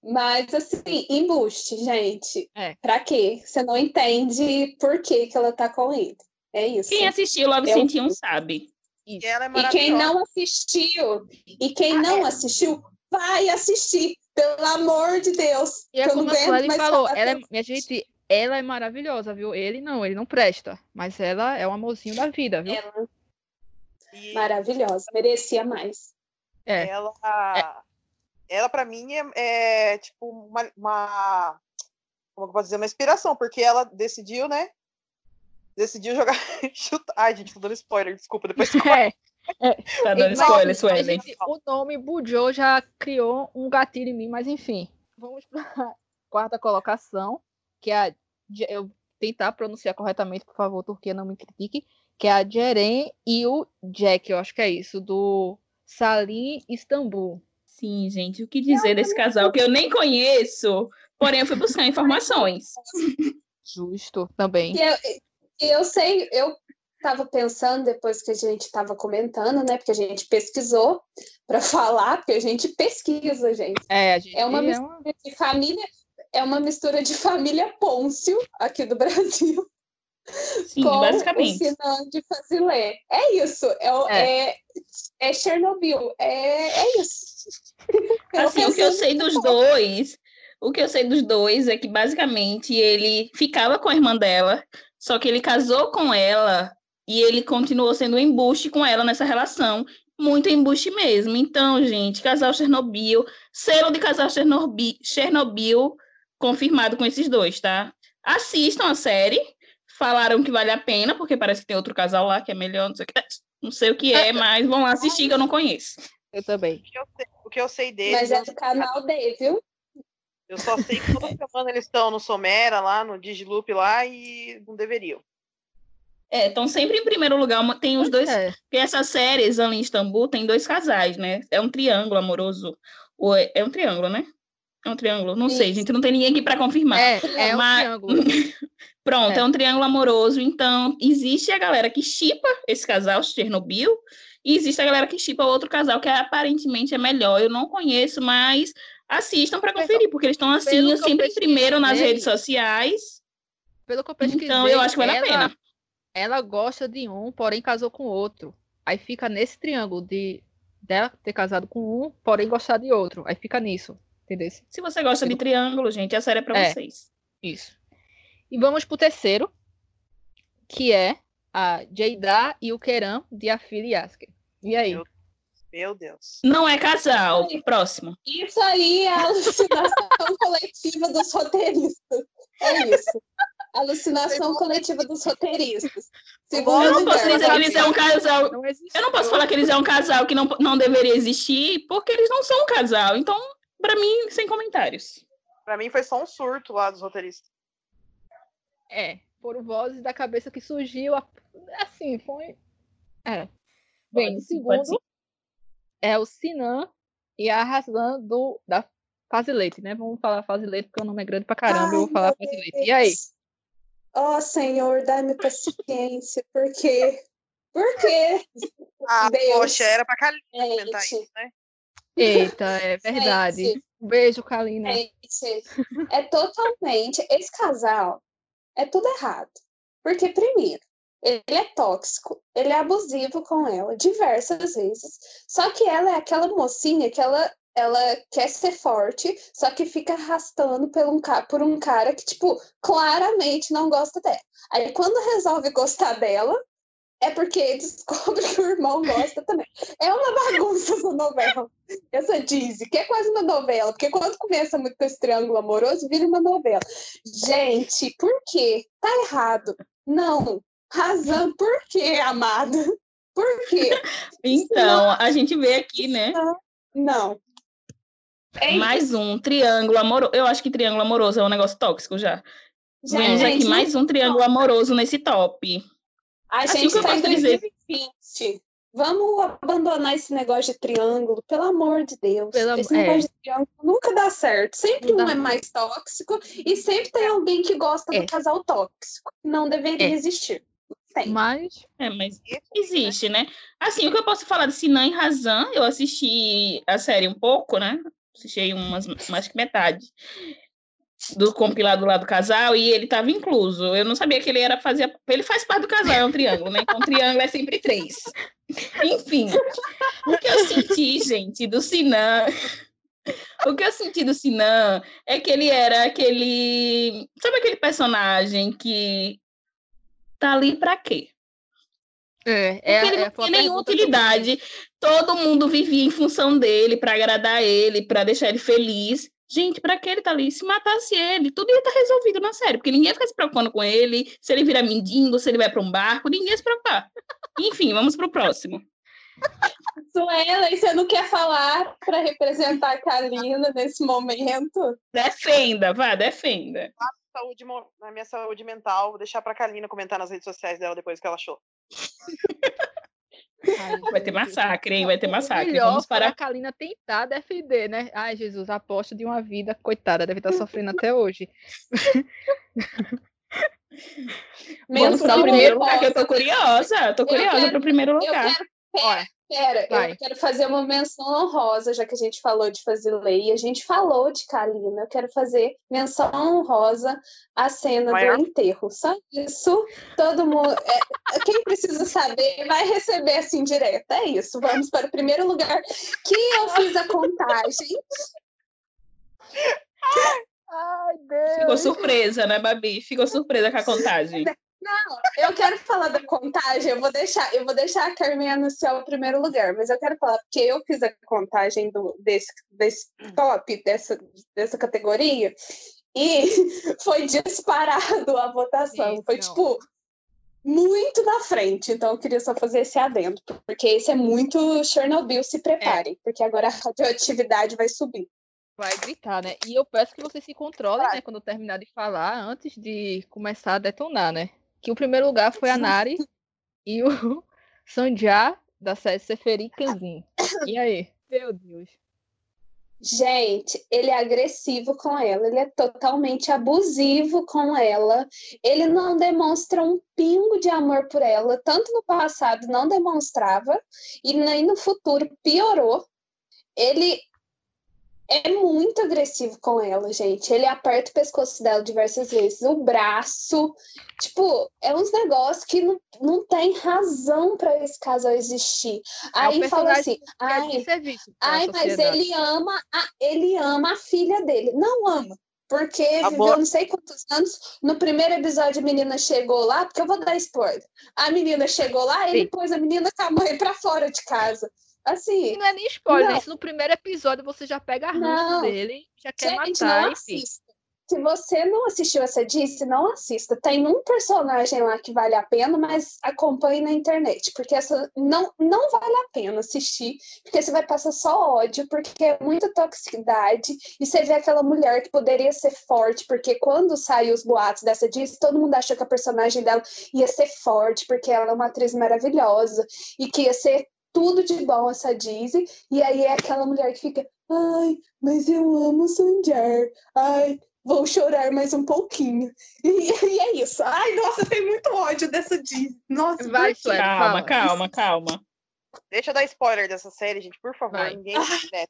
mas assim, embuste, gente. É. Pra quê? Você não entende por que, que ela tá com ele. É isso. Quem assistiu Love é 101 sabe. Isso. E, é e quem não assistiu, e quem ah, não é. assistiu, vai assistir, pelo amor de Deus. E é como a Sueli falou, ela é, minha gente, ela é maravilhosa, viu? Ele não, ele não presta, mas ela é um amorzinho da vida, viu? Ela... E... Maravilhosa, merecia mais. É. Ela, é. ela para mim é, é, tipo uma, uma, como eu posso dizer, uma inspiração, porque ela decidiu, né, decidiu jogar. chutar. Ai, gente, tô dando spoiler, desculpa, depois. É. É, tá dando spoiler, Suelen. O nome Bujo já criou um gatilho em mim, mas enfim. Vamos para a quarta colocação, que é a. Eu tentar pronunciar corretamente, por favor, Turquia, não me critique. Que é a Jeren e o Jack, eu acho que é isso, do Salim Istambul. Sim, gente, o que dizer desse casal que eu nem conheço, porém eu fui buscar informações. Justo, também. Eu, eu sei, eu estava pensando depois que a gente estava comentando, né? Porque a gente pesquisou para falar, porque a gente pesquisa, gente. É, gente é uma mistura uma... de família, é uma mistura de família Pôncio aqui do Brasil. Sim, com basicamente. o Sinan de Fazilé. É isso, é, é. é, é Chernobyl, é, é isso. assim, o que eu sei dos dois, o que eu sei dos dois é que basicamente ele ficava com a irmã dela, só que ele casou com ela e ele continuou sendo um embuste com ela nessa relação. Muito embuste mesmo. Então, gente, casal Chernobyl, selo de casal Chernobyl, Chernobyl confirmado com esses dois, tá? Assistam a série. Falaram que vale a pena, porque parece que tem outro casal lá que é melhor, não sei o que, não sei o que é, mas vão lá assistir que eu não conheço. Eu também. O que eu sei, o que eu sei dele. Mas é do canal dele, viu? Eu só sei que toda semana eles estão no Somera, lá no Digiloop lá, e não deveriam. É, estão sempre em primeiro lugar. Tem os dois. É. Porque essas séries ali em Istambul tem dois casais, né? É um triângulo amoroso. Ou é, é um triângulo, né? É um triângulo. Não Isso. sei, gente. Não tem ninguém aqui para confirmar. É, é Mas... um triângulo. Pronto, é. é. um triângulo amoroso. Então, existe a galera que chipa esse casal, Chernobyl, e existe a galera que chipa outro casal que aparentemente é melhor. Eu não conheço, mas assistam para conferir, porque eles estão assim, sempre primeiro nas redes sociais. Pelo que eu pesquisei, então eu acho que vale ela, a pena. Ela gosta de um, porém casou com outro. Aí fica nesse triângulo de dela ter casado com um, porém gostar de outro. Aí fica nisso. Entendeu? Se você gosta de triângulo, gente, a série é pra é, vocês. Isso. E vamos pro terceiro, que é a Jada e o Keran de Afili Yasker. E aí? Meu, meu, Deus. Não é casal. Próximo. Isso aí é a alucinação coletiva dos roteiristas. É isso. Alucinação coletiva dos roteiristas. Segundo eu não posso dizer que eles são um casal. eu não posso falar que eles são um casal que não, não deveria existir, porque eles não são um casal. Então, para mim, sem comentários. Para mim foi só um surto lá dos roteiristas. É, foram vozes da cabeça que surgiu. Assim, foi. É. Bem, segundo é o Sinan e a Hassan do, da Fazilete, né? Vamos falar Fazilete porque o nome é grande pra caramba. Ai, eu vou falar Fazilete. E aí? Ó oh, Senhor, dá-me paciência, porque. Por quê? Ah, Deus. poxa, era pra Kalina comentar isso, né? Eita, é verdade. Gente, um beijo, Kalina. Gente, é totalmente. Esse casal é tudo errado. Porque, primeiro, ele é tóxico, ele é abusivo com ela diversas vezes. Só que ela é aquela mocinha que ela, ela quer ser forte, só que fica arrastando por um, por um cara que, tipo, claramente não gosta dela. Aí quando resolve gostar dela, é porque descobre que o irmão gosta também. É uma bagunça essa novela. Essa Dizzy, que é quase uma novela, porque quando começa muito com esse triângulo amoroso, vira uma novela. Gente, por quê? Tá errado. Não. Razão, por quê, amada? Por quê? Então, a gente vê aqui, né? Não. É mais um triângulo amoroso. Eu acho que triângulo amoroso é um negócio tóxico já. Gente, Vemos aqui mais um triângulo amoroso nesse top. A assim, gente está em 2020. Vamos abandonar esse negócio de triângulo, pelo amor de Deus. Pelo, esse negócio é. de triângulo nunca dá certo. Sempre um é mais tóxico e sempre tem alguém que gosta é. do casal tóxico. Não deveria é. existir. Tem. Mas. É, mas existe, né? Assim, o que eu posso falar de Sinan e Razan, eu assisti a série um pouco, né? Assisti umas, mais que metade do compilado lá do casal e ele estava incluso. Eu não sabia que ele era fazia. Ele faz parte do casal, é um triângulo, né? Então, um triângulo é sempre três. Enfim, o que eu senti, gente, do Sinan. O que eu senti do Sinan é que ele era aquele. Sabe aquele personagem que tá ali para quê? É, é, Porque ele é, não tem nenhuma utilidade. Todo mundo vivia em função dele, para agradar ele, para deixar ele feliz. Gente, para que ele tá ali? Se matasse ele, tudo ia estar tá resolvido na série, porque ninguém ia ficar se preocupando com ele, se ele virar mendigo, se ele vai para um barco, ninguém ia se preocupar. Enfim, vamos pro próximo. Suela, e você não quer falar para representar a Kalina nesse momento? Defenda, vá, defenda. Saúde, na minha saúde mental, vou deixar para Kalina comentar nas redes sociais dela depois que ela achou. Ai, vai ter massacre, hein? Vai ter massacre. Melhor Vamos parar. a Kalina tentar defender, né? Ai, Jesus, aposta de uma vida, coitada, deve estar sofrendo até hoje. Vamos para o primeiro lugar, que eu tô curiosa. Eu tô curiosa para o primeiro lugar. Eu quero, Olha, Pera, Vai. eu quero fazer uma menção honrosa, já que a gente falou de fazer lei, a gente falou de Kalina, eu quero fazer menção honrosa à cena Maior. do enterro. Só isso, todo mundo. É, quem precisa saber vai receber assim direto. É isso. Vamos para o primeiro lugar que eu fiz a contagem. Ai, Deus. Ficou surpresa, né, Babi? Ficou surpresa com a contagem. Não, eu quero falar da contagem, eu vou deixar, eu vou deixar a Carmen anunciar o primeiro lugar, mas eu quero falar, porque eu fiz a contagem do, desse, desse top, dessa, dessa categoria, e foi disparado a votação. foi tipo muito na frente. Então eu queria só fazer esse adendo, porque esse é muito Chernobyl, se preparem, é. porque agora a radioatividade vai subir. Vai gritar, né? E eu peço que vocês se controlem, né? Quando terminar de falar, antes de começar a detonar, né? Que o primeiro lugar foi a Nari e o Sanjá da série Seferi Kanzin. E aí? Meu Deus. Gente, ele é agressivo com ela, ele é totalmente abusivo com ela. Ele não demonstra um pingo de amor por ela, tanto no passado não demonstrava e nem no futuro piorou. Ele é muito agressivo com ela, gente. Ele aperta o pescoço dela diversas vezes, o braço. Tipo, é uns negócios que não, não tem razão para esse casal existir. É aí fala assim: ai, ai mas ele ama, a, ele ama a filha dele. Não ama. Porque tá viveu não sei quantos anos. No primeiro episódio, a menina chegou lá, porque eu vou dar spoiler. A menina chegou lá, ele Sim. pôs a menina com a mãe pra fora de casa. Assim. E não é nem spoiler, não. isso no primeiro episódio você já pega a ranço dele, já quer Gente, matar. Não assista. Se você não assistiu essa Disse, não assista. Tem um personagem lá que vale a pena, mas acompanhe na internet, porque essa não, não vale a pena assistir, porque você vai passar só ódio, porque é muita toxicidade, e você vê aquela mulher que poderia ser forte, porque quando saiu os boatos dessa Disse, todo mundo achou que a personagem dela ia ser forte, porque ela é uma atriz maravilhosa, e que ia ser tudo de bom essa Dizzy, e aí é aquela mulher que fica, ai, mas eu amo Sanjar, ai, vou chorar mais um pouquinho. E, e, é isso. Ai, nossa, tem muito ódio dessa Dizzy. Nossa, vai, Sueli, calma, calma, calma. Deixa eu dar spoiler dessa série, gente, por favor. Vai. Ninguém ah,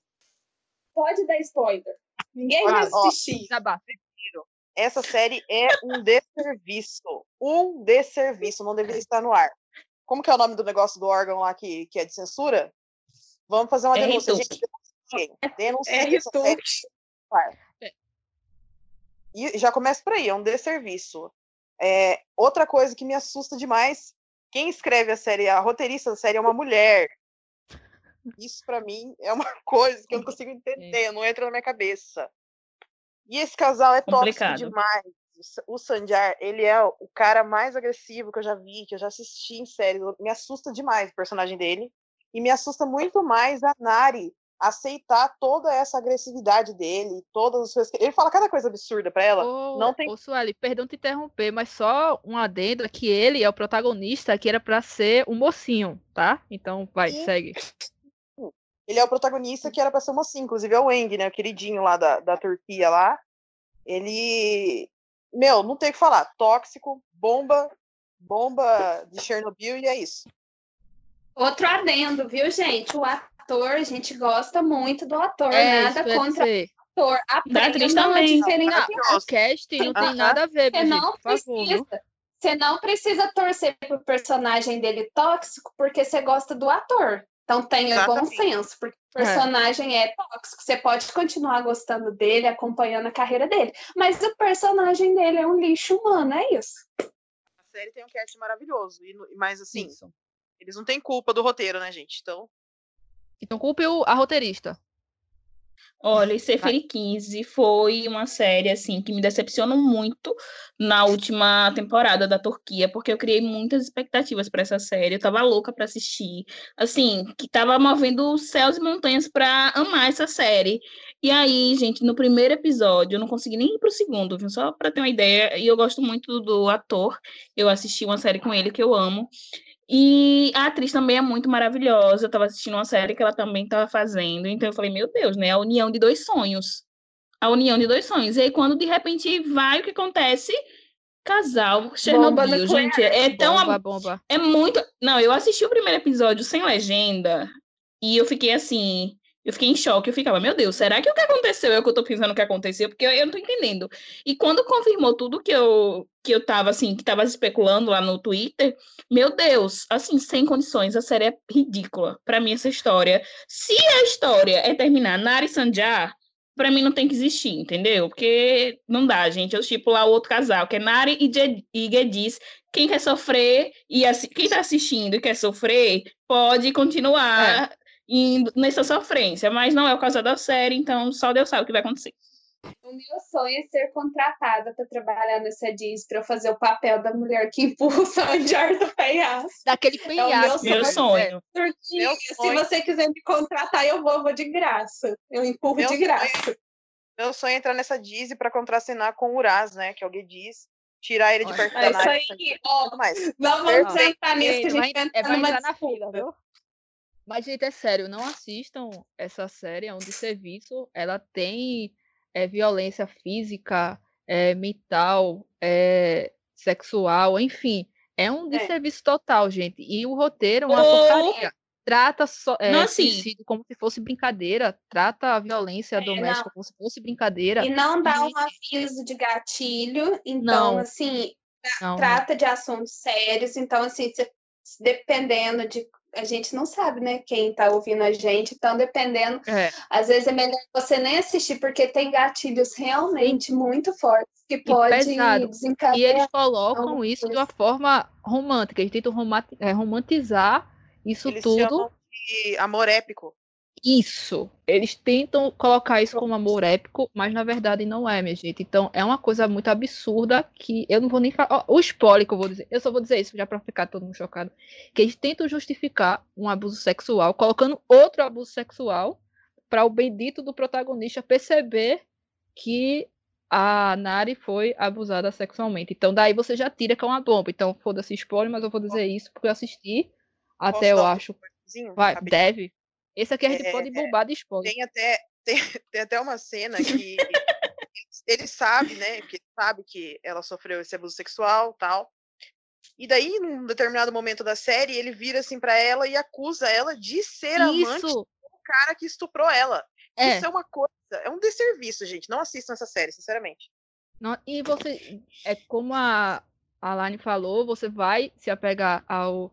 Pode dar spoiler. Ninguém vai assistir. Ó, essa série é um desserviço. Um desserviço. Não deveria estar no ar. Como que é o nome do negócio do órgão lá que, que é de censura? Vamos fazer uma é denúncia. Gente, denúncia. É, é. E já começa por aí, é um desserviço. É, outra coisa que me assusta demais, quem escreve a série, a roteirista da série é uma mulher. Isso para mim é uma coisa que eu não consigo entender, não entra na minha cabeça. E esse casal é Complicado. tóxico demais o Sanjar, ele é o cara mais agressivo que eu já vi, que eu já assisti em série. Me assusta demais o personagem dele. E me assusta muito mais a Nari aceitar toda essa agressividade dele, todas as coisas que... Ele fala cada coisa absurda para ela. Ô, não tem. Ô, Sueli, perdão te interromper, mas só um adendo que ele é o protagonista que era para ser um mocinho, tá? Então, vai, e... segue. Ele é o protagonista que era pra ser um mocinho, inclusive é o Eng, né? O queridinho lá da, da Turquia lá. Ele meu, não tem o que falar. Tóxico, bomba, bomba de Chernobyl e é isso. Outro adendo, viu, gente? O ator, a gente gosta muito do ator, é, nada contra o ator. A da atriz também. o cast não tem nada a ver, Você não precisa. Você não precisa torcer pro personagem dele tóxico porque você gosta do ator. Então tenha bom senso, porque o é. personagem é. é. tóxico. Você pode continuar gostando dele, acompanhando a carreira dele. Mas o personagem dele é um lixo humano, é isso. A série tem um cast maravilhoso. Mas assim, isso. eles não têm culpa do roteiro, né, gente? Então. Então culpe a roteirista. Olha, Seferi 15 foi uma série assim que me decepcionou muito na última temporada da Turquia, porque eu criei muitas expectativas para essa série, eu tava louca para assistir, assim, que tava movendo céus e montanhas para amar essa série. E aí, gente, no primeiro episódio, eu não consegui nem ir pro segundo, viu? só para ter uma ideia, e eu gosto muito do ator. Eu assisti uma série com ele que eu amo. E a atriz também é muito maravilhosa. Eu estava assistindo uma série que ela também estava fazendo. Então eu falei, meu Deus, né? A união de dois sonhos. A união de dois sonhos. E aí, quando de repente vai, o que acontece? Casal, Chernobyl, gente. É tão. Bomba, bomba. É muito. Não, eu assisti o primeiro episódio sem legenda. E eu fiquei assim. Eu fiquei em choque, eu ficava, meu Deus, será que o que aconteceu é o que eu tô pensando que aconteceu? Porque eu, eu não tô entendendo. E quando confirmou tudo que eu, que eu tava, assim, que tava especulando lá no Twitter, meu Deus, assim, sem condições, a série é ridícula para mim essa história. Se a história é terminar Nari Sanjar, para mim não tem que existir, entendeu? Porque não dá, gente. Eu tipo lá o outro casal, que é Nari e Gedis. Quem quer sofrer e quem tá assistindo e quer sofrer, pode continuar é indo nessa sofrência, mas não é o caso da série, então só Deus sabe o que vai acontecer. O meu sonho é ser contratada para trabalhar nessa Disney, para fazer o papel da mulher que empurra o Sanjar do penhasco. Daquele penhasco. É meu sonho. Meu se sonho. você quiser me contratar, eu vou, vou de graça. Eu empurro meu de graça. Sonho. Meu sonho é entrar nessa Disney para contracenar com o Uraz, né? Que alguém diz. Tirar ele de perto da nave. Isso aí, ó, não vamos entrar nisso, que a gente vai, é, vai entrar na fila, viu? Mas, gente, é sério, não assistam essa série, é um desserviço. Ela tem é, violência física, é, mental, é, sexual, enfim. É um é. desserviço total, gente. E o roteiro é uma porcaria. trata só, é, não, assim, suicídio como se fosse brincadeira, trata a violência é, doméstica não. como se fosse brincadeira. E não dá um aviso de gatilho, então, não. assim, trata de assuntos sérios, então, assim, dependendo de a gente não sabe, né, quem tá ouvindo a gente, então dependendo, é. às vezes é melhor você nem assistir, porque tem gatilhos realmente muito fortes que pode desencadear. E eles colocam isso de uma forma romântica, eles tentam é, romantizar isso eles tudo. de amor épico. Isso. Eles tentam colocar isso como amor épico, mas na verdade não é, minha gente. Então é uma coisa muito absurda que eu não vou nem falar. o spoiler que eu vou dizer. Eu só vou dizer isso já pra ficar todo mundo chocado. Que eles tentam justificar um abuso sexual, colocando outro abuso sexual para o bendito do protagonista perceber que a Nari foi abusada sexualmente. Então daí você já tira que é uma bomba. Então foda-se spoiler, mas eu vou dizer isso porque eu assisti. Até eu acho. Vai, deve. Esse aqui a gente é, pode bombar de spoiler. Tem até, tem, tem até uma cena que ele sabe, né? Que sabe que ela sofreu esse abuso sexual tal. E daí, num determinado momento da série, ele vira assim para ela e acusa ela de ser Isso. amante do cara que estuprou ela. É. Isso é uma coisa, é um desserviço, gente. Não assistam essa série, sinceramente. Não, e você, é como a, a Lani falou, você vai se apegar ao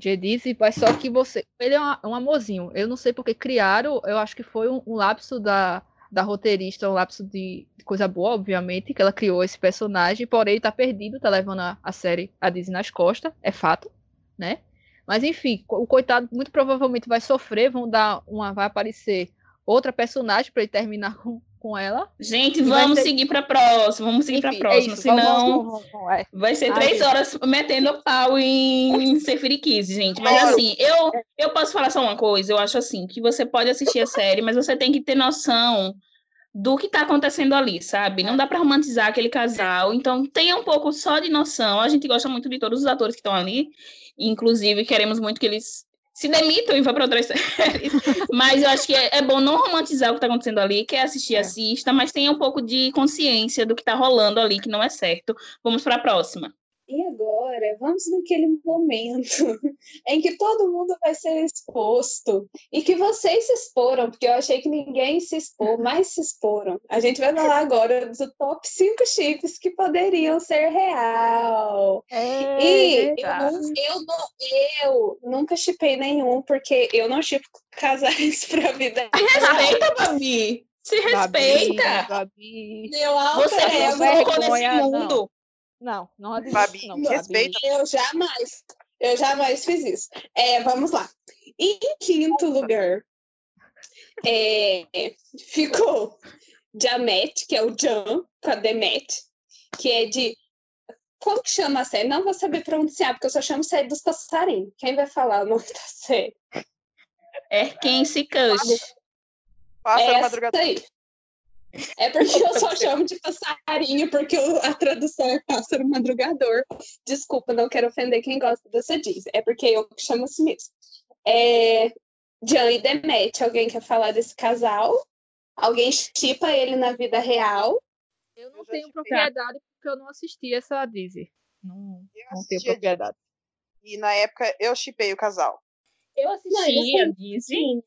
Jedice, mas só que você. Ele é um, amorzinho. Eu não sei porque criaram, eu acho que foi um, um lapso da, da roteirista, um lapso de, coisa boa, obviamente, que ela criou esse personagem, porém tá perdido, tá levando a, a série a Disney nas costas, é fato, né? Mas enfim, o coitado muito provavelmente vai sofrer, vão dar uma. Vai aparecer outra personagem para ele terminar com, com ela. Gente, vamos seguir para próxima, vamos seguir para é próxima, é senão vamos, vamos, vamos, é. vai ser três horas metendo pau em Seferikiz, gente. Mas assim, eu, eu posso falar só uma coisa, eu acho assim, que você pode assistir a série, mas você tem que ter noção do que está acontecendo ali, sabe? Não dá para romantizar aquele casal, então tenha um pouco só de noção. A gente gosta muito de todos os atores que estão ali, inclusive queremos muito que eles se demitam e vá para outras séries. mas eu acho que é, é, bom não romantizar o que está acontecendo ali. Quer assistir, é. assista, mas tenha um pouco de consciência do que está rolando ali, que não é certo. Vamos para a próxima. E agora, vamos naquele momento em que todo mundo vai ser exposto e que vocês se exporam, porque eu achei que ninguém se expôs, mas se exporam. A gente vai falar agora do top 5 chips que poderiam ser real. É, e eu, eu, eu, nunca chipei nenhum, porque eu não chipo casais pra vida. Respeita, Babi! Se respeita! Babi, Babi. Você é vergonha, nesse mundo. Não. Não, não admito. Fabi, não, respeita. Eu jamais, eu jamais fiz isso. É, vamos lá. Em quinto lugar, é, ficou Jamet, que é o Jan, com a Demet, que é de. Como que chama a série? Não vou saber pronunciar, porque eu só chamo série dos passarinhos. Quem vai falar o nome da série? É quem se cansa. Passa a madrugada. Aí. É porque eu só chamo de passarinho, porque a tradução é pássaro madrugador. Desculpa, não quero ofender quem gosta dessa diz. É porque eu chamo assim mesmo. É, Jan e Demet, alguém quer falar desse casal? Alguém chipa ele na vida real? Eu não eu tenho propriedade porque eu não assisti essa Disney. Não, não tenho propriedade. E na época eu chipei o casal. Eu assisti a Disney.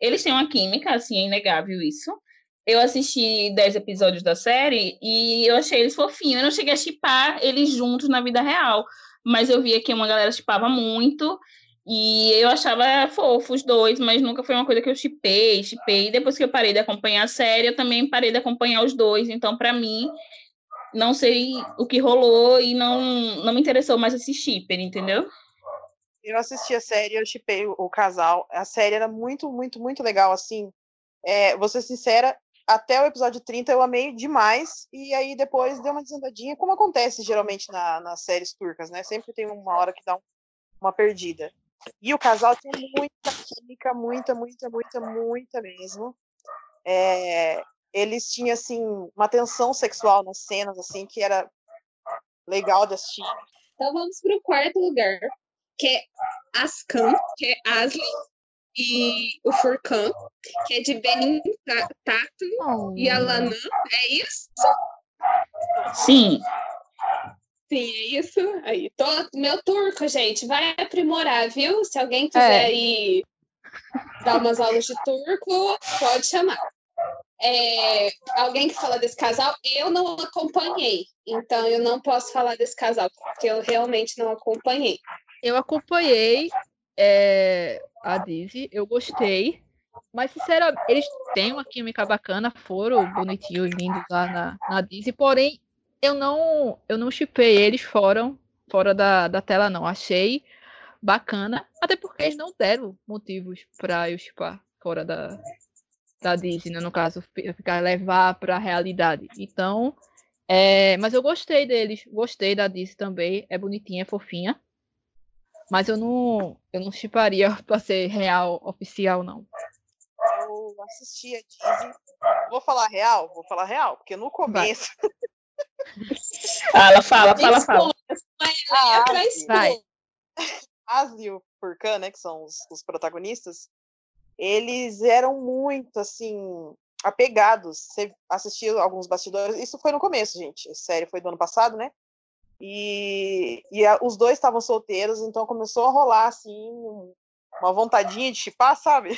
Eles têm uma química, assim, é inegável isso eu assisti 10 episódios da série e eu achei eles fofinhos. Eu não cheguei a chipar eles juntos na vida real, mas eu via que uma galera chipava muito e eu achava fofo os dois, mas nunca foi uma coisa que eu chipei, chipei. Depois que eu parei de acompanhar a série, eu também parei de acompanhar os dois. Então, para mim, não sei o que rolou e não, não me interessou mais esse shipper, entendeu? Eu assisti a série, eu chipei o casal. A série era muito, muito, muito legal, assim. É, vou ser sincera, até o episódio 30 eu amei demais, e aí depois deu uma desandadinha, como acontece geralmente na, nas séries turcas, né? Sempre tem uma hora que dá um, uma perdida. E o casal tem muita química, muita, muita, muita, muita mesmo. É, eles tinham, assim, uma tensão sexual nas cenas, assim, que era legal de assistir. Então vamos para o quarto lugar, que é Ascan, que é e o Furcan, que é de Benin Tato oh. e Alanã, é isso? Sim. Sim, é isso. Aí, tô, meu turco, gente, vai aprimorar, viu? Se alguém quiser é. ir dar umas aulas de turco, pode chamar. É, alguém que fala desse casal, eu não acompanhei, então eu não posso falar desse casal, porque eu realmente não acompanhei. Eu acompanhei é, a Dizzy, eu gostei, mas sinceramente, eles têm uma química bacana, foram bonitinhos, lindos lá na, na Disney, porém, eu não eu não chipei eles fora, fora da, da tela, não. Achei bacana, até porque eles não deram motivos para eu chipar fora da, da Disney, né? no caso, ficar levar para a realidade. Então, é, mas eu gostei deles, gostei da Disney também, é bonitinha, é fofinha. Mas eu não, eu não chiparia para ser real oficial, não eu assisti a Disney. Vou falar real? Vou falar real, porque no começo. fala, fala, fala, fala. A Asi e o Furkan, né, que são os, os protagonistas, eles eram muito, assim, apegados. Você assistiu alguns bastidores. Isso foi no começo, gente. A série foi do ano passado, né? E, e a, os dois estavam solteiros, então começou a rolar, assim, uma vontadinha de chipar, sabe?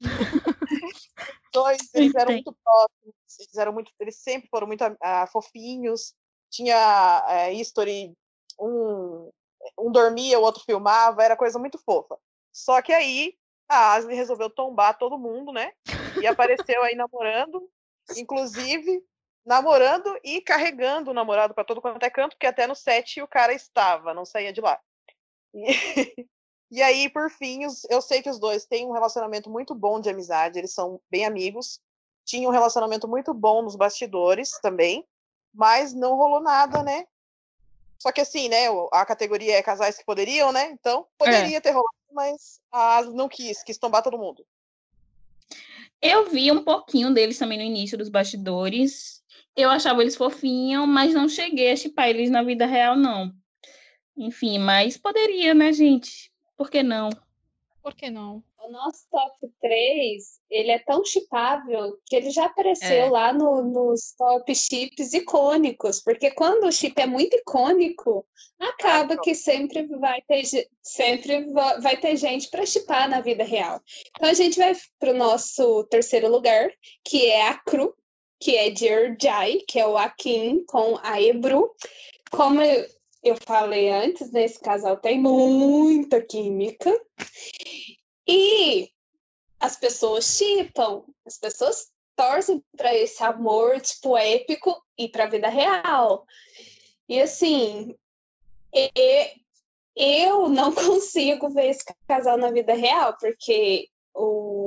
dois, eles eram muito próximos, eles eram muito, eles sempre foram muito uh, fofinhos. Tinha uh, history, um, um dormia, o outro filmava, era coisa muito fofa. Só que aí a Ashley resolveu tombar todo mundo, né? E apareceu aí namorando, inclusive namorando e carregando o namorado para todo quanto é canto, porque até no set o cara estava, não saía de lá. E, e aí, por fim, eu sei que os dois têm um relacionamento muito bom de amizade, eles são bem amigos. Tinham um relacionamento muito bom nos bastidores também, mas não rolou nada, né? Só que assim, né? A categoria é casais que poderiam, né? Então, poderia é. ter rolado, mas a Asa não quis, quis tombar todo mundo. Eu vi um pouquinho deles também no início dos bastidores. Eu achava eles fofinhos, mas não cheguei a chipar eles na vida real, não. Enfim, mas poderia, né, gente? Por que não? Por que não? O nosso top 3, ele é tão chipável que ele já apareceu é. lá no, nos top chips icônicos, porque quando o chip é muito icônico, acaba que sempre vai ter, sempre vai ter gente para chipar na vida real. Então a gente vai para o nosso terceiro lugar, que é a Cru, que é de Urjai, que é o Akin com a Ebru. Como eu falei antes, nesse casal tem muita química. E as pessoas chipam, as pessoas torcem para esse amor, tipo, épico e para a vida real. E assim, eu não consigo ver esse casal na vida real, porque o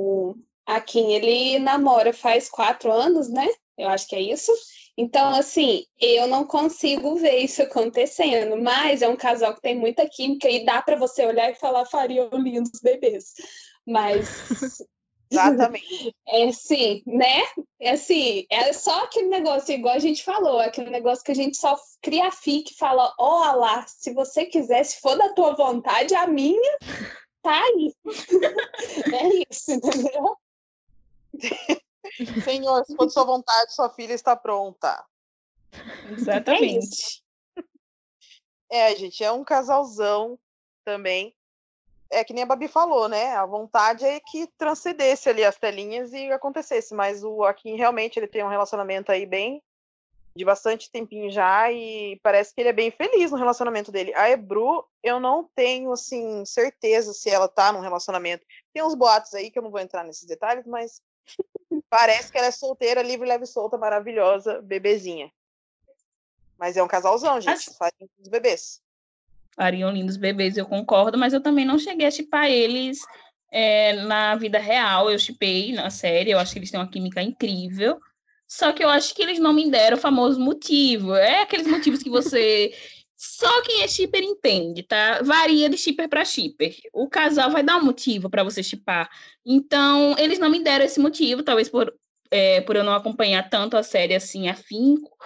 Akin, ele namora faz quatro anos, né? Eu acho que é isso. Então, assim, eu não consigo ver isso acontecendo, mas é um casal que tem muita química e dá para você olhar e falar fariam lindos bebês. Mas Exatamente. É assim, né? É assim, é só aquele negócio, igual a gente falou, aquele negócio que a gente só cria fique e fala, ó oh, lá, se você quiser, se for da tua vontade, a minha tá aí. é isso, entendeu? Senhor, se for de sua vontade, sua filha está pronta. Exatamente. É, é, gente, é um casalzão também. É que nem a Babi falou, né? A vontade é que transcendesse ali as telinhas e acontecesse. Mas o Joaquim realmente ele tem um relacionamento aí bem de bastante tempinho já e parece que ele é bem feliz no relacionamento dele. A Ebru, eu não tenho assim certeza se ela tá num relacionamento. Tem uns boatos aí que eu não vou entrar nesses detalhes, mas Parece que ela é solteira, livre, leve, solta, maravilhosa, bebezinha. Mas é um casalzão, gente. Acho... Fazem os bebês. Fariam lindos bebês, eu concordo, mas eu também não cheguei a chipar eles é, na vida real. Eu chipei na série, eu acho que eles têm uma química incrível. Só que eu acho que eles não me deram o famoso motivo. É aqueles motivos que você só quem é shipper entende, tá? Varia de shipper para shipper. O casal vai dar um motivo para você shipar. Então, eles não me deram esse motivo, talvez por, é, por eu não acompanhar tanto a série assim afinco.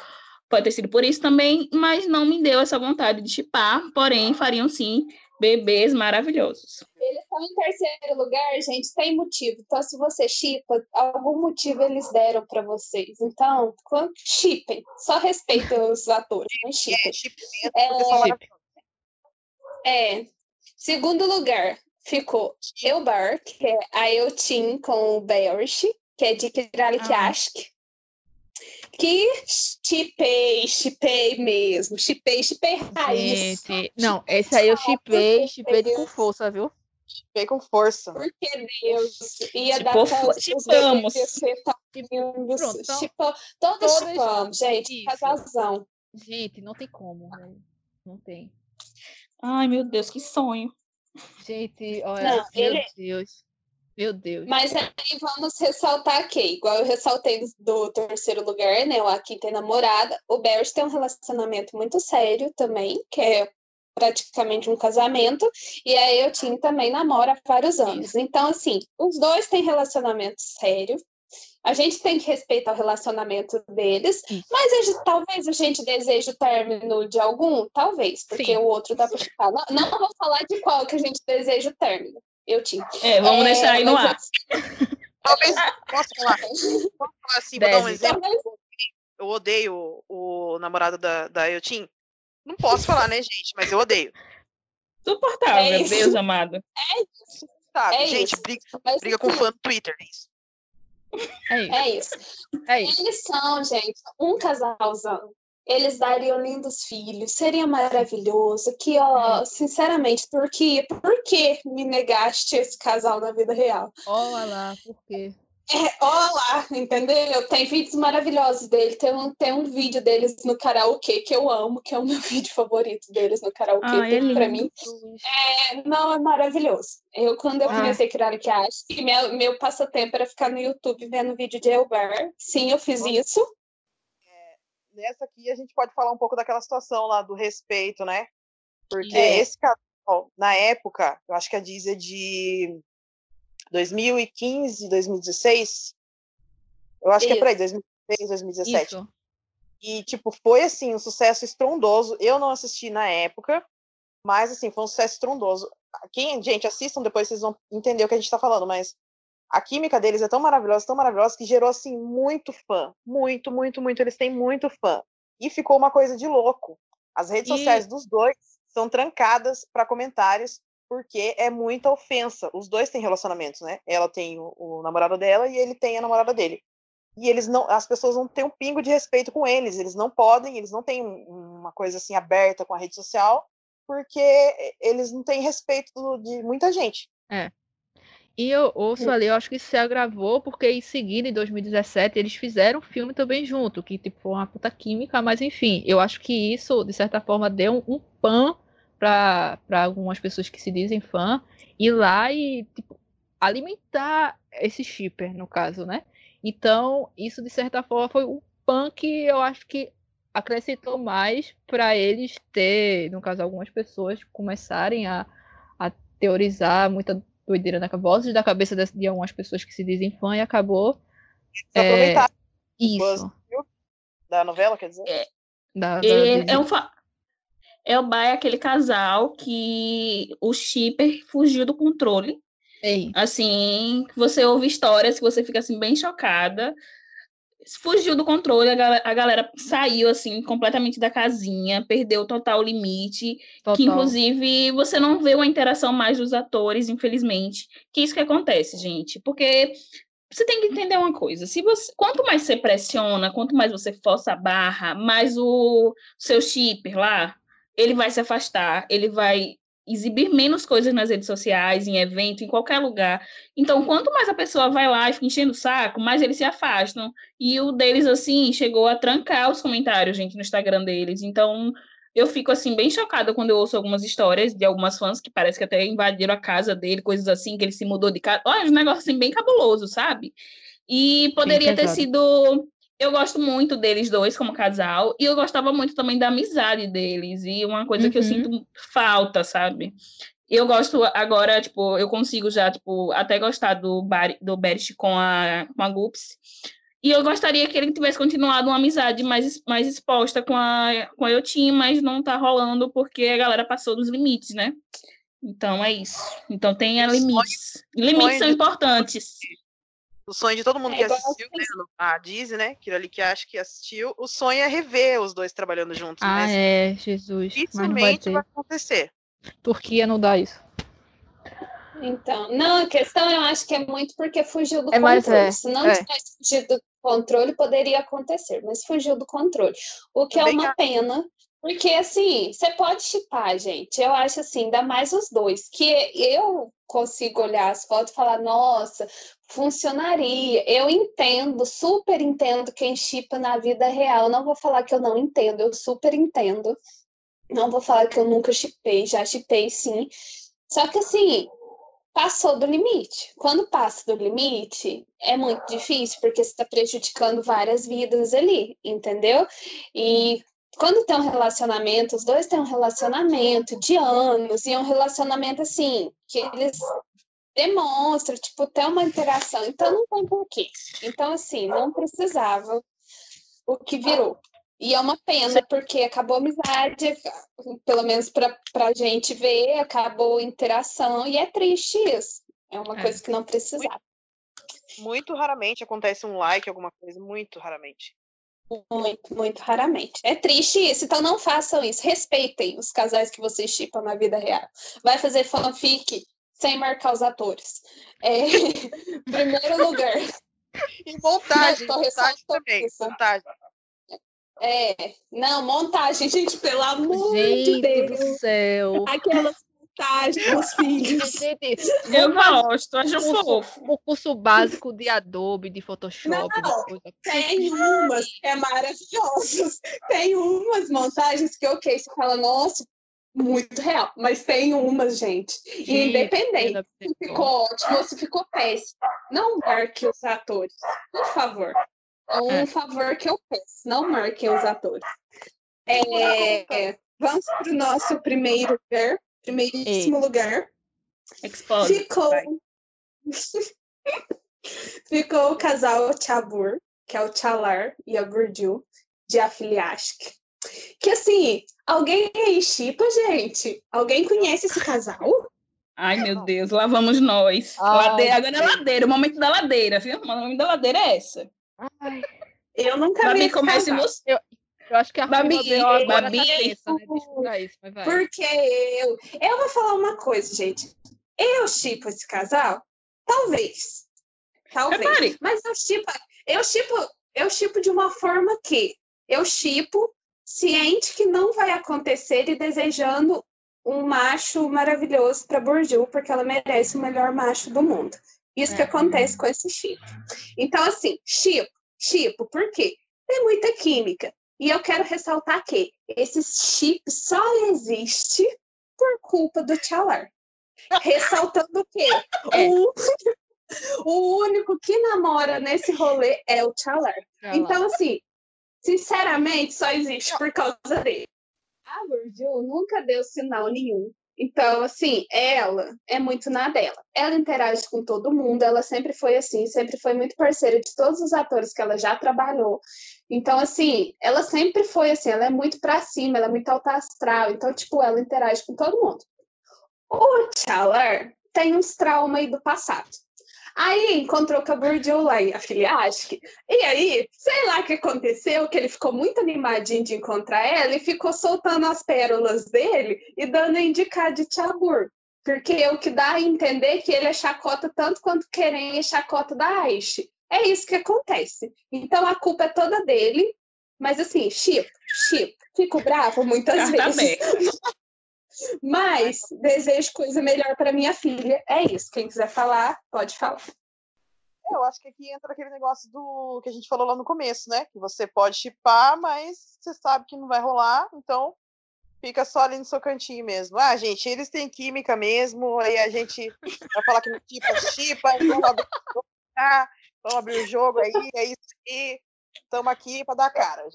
Pode ter sido por isso também, mas não me deu essa vontade de chipar. Porém, fariam sim bebês maravilhosos. Eles estão em terceiro lugar, gente, tem motivo. Então, se você chipa, algum motivo eles deram para vocês. Então, chipem. Só respeitem os atores, não chipem. É, é, segundo lugar, ficou Eubar, que é a Eutin com o Bearish, que é de Kiralikiashk. Ah. Que chipei, chipei mesmo. Chipei, chipei raiz. Gente, não, esse aí eu chipei, chipei com força, viu? Chipei com força. Porque Deus ia dar chipamos. Pronto, então, Chipa, todos chipamos, gente. Casalzão. Gente, não tem como, né? Não tem. Ai, meu Deus, que sonho. Gente, olha, não, meu ele... Deus. Meu Deus. Mas aí vamos ressaltar aqui, igual eu ressaltei do terceiro lugar, né? O Aqui tem namorada. O Bears tem um relacionamento muito sério também, que é praticamente um casamento, e a Eutin também namora há vários anos. Então, assim, os dois têm relacionamento sério, a gente tem que respeitar o relacionamento deles, mas a gente, talvez a gente deseje o término de algum, talvez, porque Sim. o outro dá para ficar. Não, não vou falar de qual que a gente deseja o término. Eu tinha. É, vamos é, deixar aí no ar. Talvez, posso falar? Posso falar assim, vou dar um exemplo? Eu odeio o, namorado da, da Eutin. Não posso falar, né, gente? Mas eu odeio. Suportável, é Deus amado. É isso. Sabe, é gente, isso. briga, briga com fã no Twitter, é isso. É isso. É isso. É isso. Eles são, gente, um casalzão. Eles dariam lindos filhos, seria maravilhoso. Que, ó, é. sinceramente, por que, por que me negaste esse casal na vida real? Olha lá, por quê? É, olá, entendeu? Tem vídeos maravilhosos dele. Tem um, tem um vídeo deles no karaokê que eu amo, que é o meu vídeo favorito deles no karaokê. Ah, é pra mim. É, não, é maravilhoso. Eu, quando eu ah. comecei a criar maquiagem, meu, meu passatempo era ficar no YouTube vendo vídeo de Elbar. Sim, eu fiz isso. Nessa aqui a gente pode falar um pouco daquela situação lá do respeito, né? Porque é. esse casal, na época, eu acho que a Diz é de 2015, 2016. Eu acho Isso. que é por aí, 2016, 2017. Isso. E, tipo, foi, assim, um sucesso estrondoso. Eu não assisti na época, mas, assim, foi um sucesso estrondoso. Quem, gente, assistam depois, vocês vão entender o que a gente tá falando, mas a química deles é tão maravilhosa, tão maravilhosa, que gerou, assim, muito fã. Muito, muito, muito. Eles têm muito fã. E ficou uma coisa de louco. As redes e... sociais dos dois são trancadas para comentários porque é muita ofensa. Os dois têm relacionamentos, né? Ela tem o, o, namorado dela e ele tem a namorada dele. E eles não, as pessoas não têm um pingo de respeito com eles. Eles não podem, eles não têm uma coisa assim aberta com a rede social, porque eles não têm respeito de muita gente. É. E eu ouço ali, eu acho que se agravou, porque em seguida, em 2017, eles fizeram um filme também junto, que tipo, uma puta química, mas enfim, eu acho que isso, de certa forma, deu um, um pan para algumas pessoas que se dizem fã ir lá e tipo, alimentar esse shipper, no caso, né? Então, isso de certa forma foi um pan que eu acho que acrescentou mais para eles ter, no caso, algumas pessoas começarem a, a teorizar muita doideira na vozes da cabeça de, de algumas pessoas que se dizem fã e acabou. É, isso. Da novela, quer dizer? É, da, da, é, é um, Elba é aquele casal que o shipper fugiu do controle. Ei. Assim, você ouve histórias que você fica assim bem chocada. Fugiu do controle, a galera, a galera saiu assim completamente da casinha, perdeu total limite, total. que inclusive você não vê uma interação mais dos atores, infelizmente. Que isso que acontece, gente, porque você tem que entender uma coisa. Se você, quanto mais você pressiona, quanto mais você força a barra, mais o seu shipper lá, ele vai se afastar, ele vai exibir menos coisas nas redes sociais, em evento, em qualquer lugar. Então, quanto mais a pessoa vai lá e fica enchendo o saco, mais eles se afastam. E o deles, assim, chegou a trancar os comentários, gente, no Instagram deles. Então, eu fico, assim, bem chocada quando eu ouço algumas histórias de algumas fãs que parece que até invadiram a casa dele, coisas assim, que ele se mudou de casa. Olha, um negócio, assim, bem cabuloso, sabe? E poderia ter sido eu gosto muito deles dois como casal, e eu gostava muito também da amizade deles, e uma coisa uhum. que eu uhum. sinto falta, sabe? Eu gosto agora, tipo, eu consigo já, tipo, até gostar do, Bar do Berish com a, com a Gups. E eu gostaria que ele tivesse continuado uma amizade mais, mais exposta com a, com a Yotin, mas não tá rolando porque a galera passou dos limites, né? Então é isso. Então tem limites. Limites são importantes. O sonho de todo mundo é, que assistiu né, a Disney, né? Aquilo ali que acha que assistiu, o sonho é rever os dois trabalhando juntos. Ah, é, Jesus. Dificilmente vai, vai acontecer. Turquia não dá isso. Então, não, a questão eu acho que é muito porque fugiu do é, controle. É, Se não é. tivesse fugido do controle, poderia acontecer, mas fugiu do controle. O que é Também é uma pena, porque assim, você pode chipar, gente. Eu acho assim, ainda mais os dois, que eu consigo olhar as fotos e falar, nossa, funcionaria. Eu entendo, super entendo quem chipa na vida real. Não vou falar que eu não entendo, eu super entendo. Não vou falar que eu nunca chipei, já chipei sim. Só que assim, passou do limite. Quando passa do limite, é muito difícil, porque você está prejudicando várias vidas ali, entendeu? E quando tem um relacionamento, os dois têm um relacionamento de anos, e é um relacionamento assim, que eles demonstram, tipo, tem uma interação, então não tem porquê. Então, assim, não precisava o que virou. E é uma pena, porque acabou a amizade, pelo menos para a gente ver, acabou a interação, e é triste isso. É uma é. coisa que não precisava. Muito, muito raramente acontece um like, alguma coisa, muito raramente. Muito, muito raramente. É triste isso, então não façam isso. Respeitem os casais que vocês chipam na vida real. Vai fazer fanfic sem marcar os atores. É... Primeiro lugar. E montagem, montagem também. Montagem. É, não, montagem, gente, pelo amor gente de Deus. do céu. Aquelas montagens dos filhos. Gente, eu gosto, acho fofo. O curso básico de Adobe, de Photoshop. Não, de tem umas que é maravilhosas. Tem umas montagens que, ok, você fala, nossa, muito real. Mas tem umas, gente. e independente se ficou ótimo ou se ficou péssimo. Não marque os atores, por favor. É um é. favor que eu peço, não marquem os atores. É, vamos para o nosso primeiro lugar, primeiríssimo lugar. Expose. Ficou. Ficou o casal Chabur, que é o Chalar e a Gurju, de Afiliashk. Que assim, alguém aí chipa, gente? Alguém conhece esse casal? Ai, meu Deus, lá vamos nós. Ai, ladeira, agora é ladeira, o momento da ladeira, viu? O momento da ladeira é essa. Ai, eu nunca Babi, vi comece você. Eu, eu acho que a Babi, agora Babi, cabeça, né? isso, Porque eu, eu vou falar uma coisa, gente. Eu chipo esse casal? Talvez. Talvez. Repare. Mas eu chipo, eu chipo, eu chipo de uma forma que eu chipo ciente que não vai acontecer e desejando um macho maravilhoso para Bourdieu, porque ela merece o melhor macho do mundo. Isso é. que acontece com esse chip. Então, assim, chip, chip, por quê? Tem muita química. E eu quero ressaltar que esse chip só existe por culpa do Chalar. Ressaltando o quê? É. O, o único que namora nesse rolê é o Chalar. Então, assim, sinceramente, só existe por causa dele. A Virgil nunca deu sinal nenhum então, assim, ela é muito na dela. Ela interage com todo mundo, ela sempre foi assim, sempre foi muito parceira de todos os atores que ela já trabalhou. Então, assim, ela sempre foi assim, ela é muito pra cima, ela é muito alta astral. Então, tipo, ela interage com todo mundo. O Chalar tem uns traumas aí do passado. Aí encontrou com a Bourdieu lá em Afiliasque. E aí, sei lá o que aconteceu, que ele ficou muito animadinho de encontrar ela e ficou soltando as pérolas dele e dando a indicar de Tchabur. Porque é o que dá a entender que ele é chacota tanto quanto querem é chacota da Aish. É isso que acontece. Então a culpa é toda dele, mas assim, chip, chip, fico bravo muitas vezes. Mas desejo coisa melhor para minha filha. É isso. Quem quiser falar, pode falar. Eu acho que aqui entra aquele negócio do que a gente falou lá no começo, né? Que você pode chipar, mas você sabe que não vai rolar, então fica só ali no seu cantinho mesmo. Ah, gente, eles têm química mesmo, aí a gente vai falar que não chipa, chipa, vamos abrir, ah, vamos abrir o jogo aí, é isso aí. Estamos aqui para dar cara.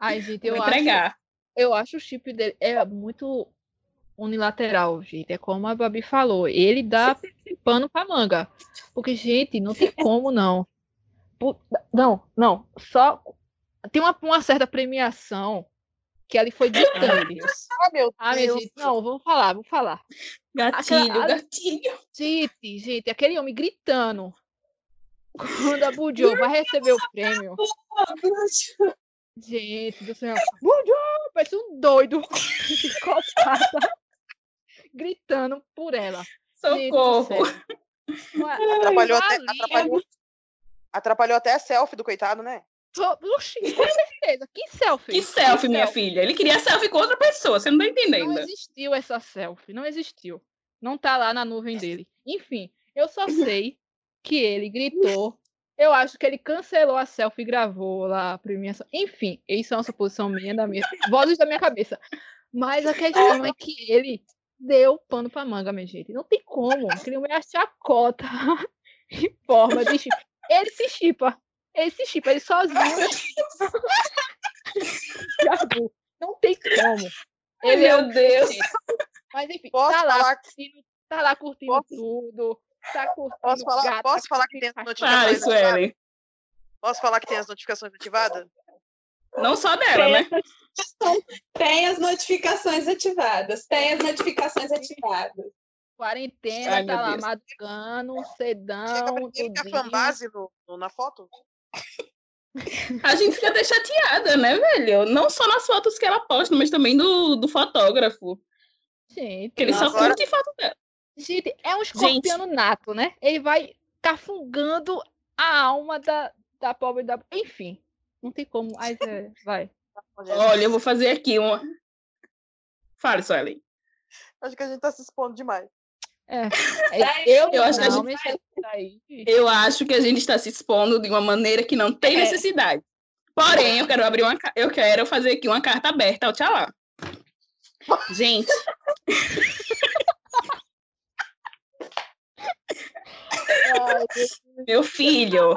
Ai, gente, eu Vou entregar. Acho eu acho o chip dele é muito unilateral, gente. É como a Babi falou. Ele dá pano pra manga. Porque, gente, não tem como não. Não, não. Só tem uma, uma certa premiação que ela foi ditando. Ah, meu ah, Deus. Gente, não, vou falar, vou falar. Gatilho, Aquela, gatilho. Gente, gente, aquele homem gritando quando a Bujo vai receber o prêmio. Gente do céu. Parece um doido gritando por ela. Socorro! Atrapalhou até, atrapalhou, atrapalhou até a selfie do coitado, né? Oxi, com certeza. Que selfie? Que selfie, que minha selfie? filha? Ele queria selfie com outra pessoa, você não tá entendendo. Não existiu essa selfie, não existiu. Não tá lá na nuvem dele. Enfim, eu só sei que ele gritou. Eu acho que ele cancelou a selfie e gravou lá a premiação. Enfim, isso é uma suposição minha, da minha. Vozes da minha cabeça. Mas a questão é que ele deu pano pra manga, minha gente. Não tem como. Aquele é a chacota em forma de chip. Ele se chipa. Ele se chipa, ele sozinho. Não tem como. Ele é Meu é Deus. Mas enfim, posso tá lá, curtindo, tá lá curtindo posso... tudo. Tá curtindo posso falar, gato, posso falar que tem as notificações ativadas? Posso falar que tem as notificações ativadas? Não só dela, né? Tem as notificações ativadas. Tem as notificações ativadas. Quarentena, Ai, tá lá, madrugando, sedão. Chega a fanbase no, no, na foto? A gente fica até chateada, né, velho? Não só nas fotos que ela posta, mas também do, do fotógrafo. Gente, que ele só agora... curte foto dela. Gente, é um escorpiano gente. nato, né? Ele vai cafungando a alma da, da pobre da. Enfim, não tem como. Aí é, vai. Olha, eu vou fazer aqui uma. Fale, Suelen. Acho que a gente tá se expondo demais. É, é eu, eu, acho não, gente... eu acho que a gente está se expondo de uma maneira que não tem é. necessidade. Porém, eu quero abrir uma eu quero fazer aqui uma carta aberta ao Tchalá. Gente. Meu filho,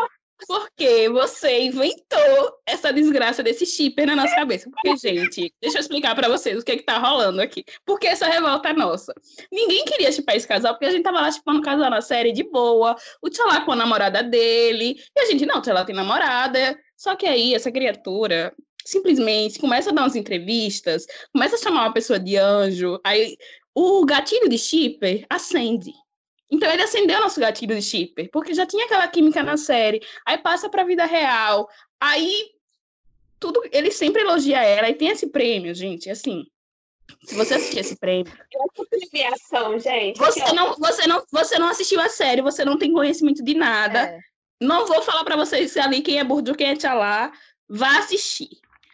porque você inventou essa desgraça desse shipper na nossa cabeça. Porque, gente, deixa eu explicar para vocês o que, é que tá rolando aqui. Porque essa revolta é nossa. Ninguém queria chipar esse casal, porque a gente tava lá chipando o casal na série de boa, o Tchalá com a namorada dele, e a gente, não, o Tchalá tem namorada. Só que aí, essa criatura simplesmente começa a dar umas entrevistas, começa a chamar uma pessoa de anjo, aí o gatilho de shipper acende. Então ele acendeu nosso gatilho de shipper, porque já tinha aquela química na série, aí passa para a vida real, aí tudo, ele sempre elogia ela e tem esse prêmio, gente, assim. Se você assistir esse prêmio, premiação, gente. Você não, você não, você não assistiu a série, você não tem conhecimento de nada. É. Não vou falar para vocês ali quem é Burdu, quem é Tchalá. Vá assistir.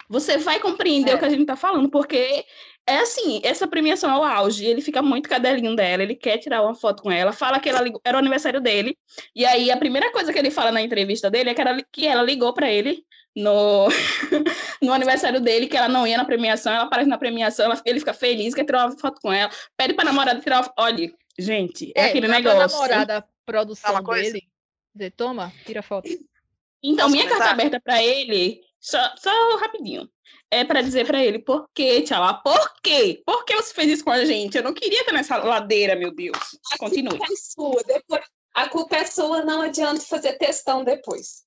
Você vai compreender é. o que a gente está falando, porque é assim, essa premiação é o auge, ele fica muito cadelinho dela, ele quer tirar uma foto com ela, fala que ela ligou, era o aniversário dele, e aí a primeira coisa que ele fala na entrevista dele é que, era, que ela ligou para ele no, no aniversário dele, que ela não ia na premiação, ela aparece na premiação, ela, ele fica feliz, quer tirar uma foto com ela, pede pra namorada tirar uma Olha, gente, é, é aquele negócio. A namorada, produção dele, dizer, toma, tira foto. Então, Posso minha começar? carta aberta para ele, só, só rapidinho é para dizer para ele, por quê, Tchala? Por quê? Por que você fez isso com a gente? Eu não queria estar nessa ladeira, meu Deus. Continue. A culpa é sua, depois... A culpa é sua, não adianta fazer testão depois.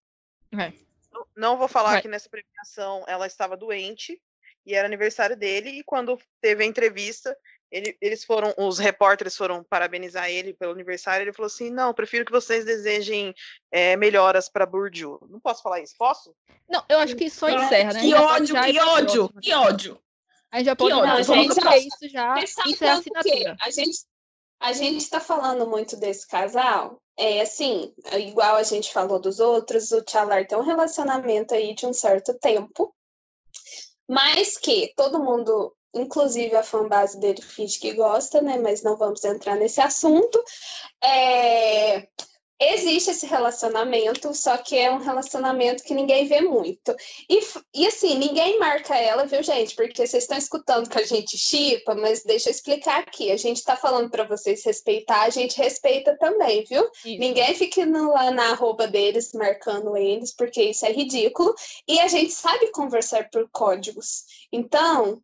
É. Não, não vou falar Vai. que nessa premiação ela estava doente e era aniversário dele, e quando teve a entrevista, ele, eles foram, os repórteres foram parabenizar ele pelo aniversário. Ele falou assim: não, prefiro que vocês desejem é, melhoras para Burju. Não posso falar isso? Posso? Não, eu acho que só encerra, né? Que ódio, que ódio, que ódio. A gente já pode não, gente, já, isso já. Isso é assinatura. A gente a gente está falando muito desse casal. É assim, igual a gente falou dos outros, o Tchalar tem um relacionamento aí de um certo tempo, mas que todo mundo inclusive a fanbase dele finge que gosta, né? Mas não vamos entrar nesse assunto. É, existe esse relacionamento, só que é um relacionamento que ninguém vê muito. E, e assim, ninguém marca ela, viu, gente? Porque vocês estão escutando que a gente chipa, mas deixa eu explicar aqui. A gente está falando para vocês respeitar, a gente respeita também, viu? Isso. Ninguém fica no, lá na arroba deles marcando eles, porque isso é ridículo. E a gente sabe conversar por códigos. Então,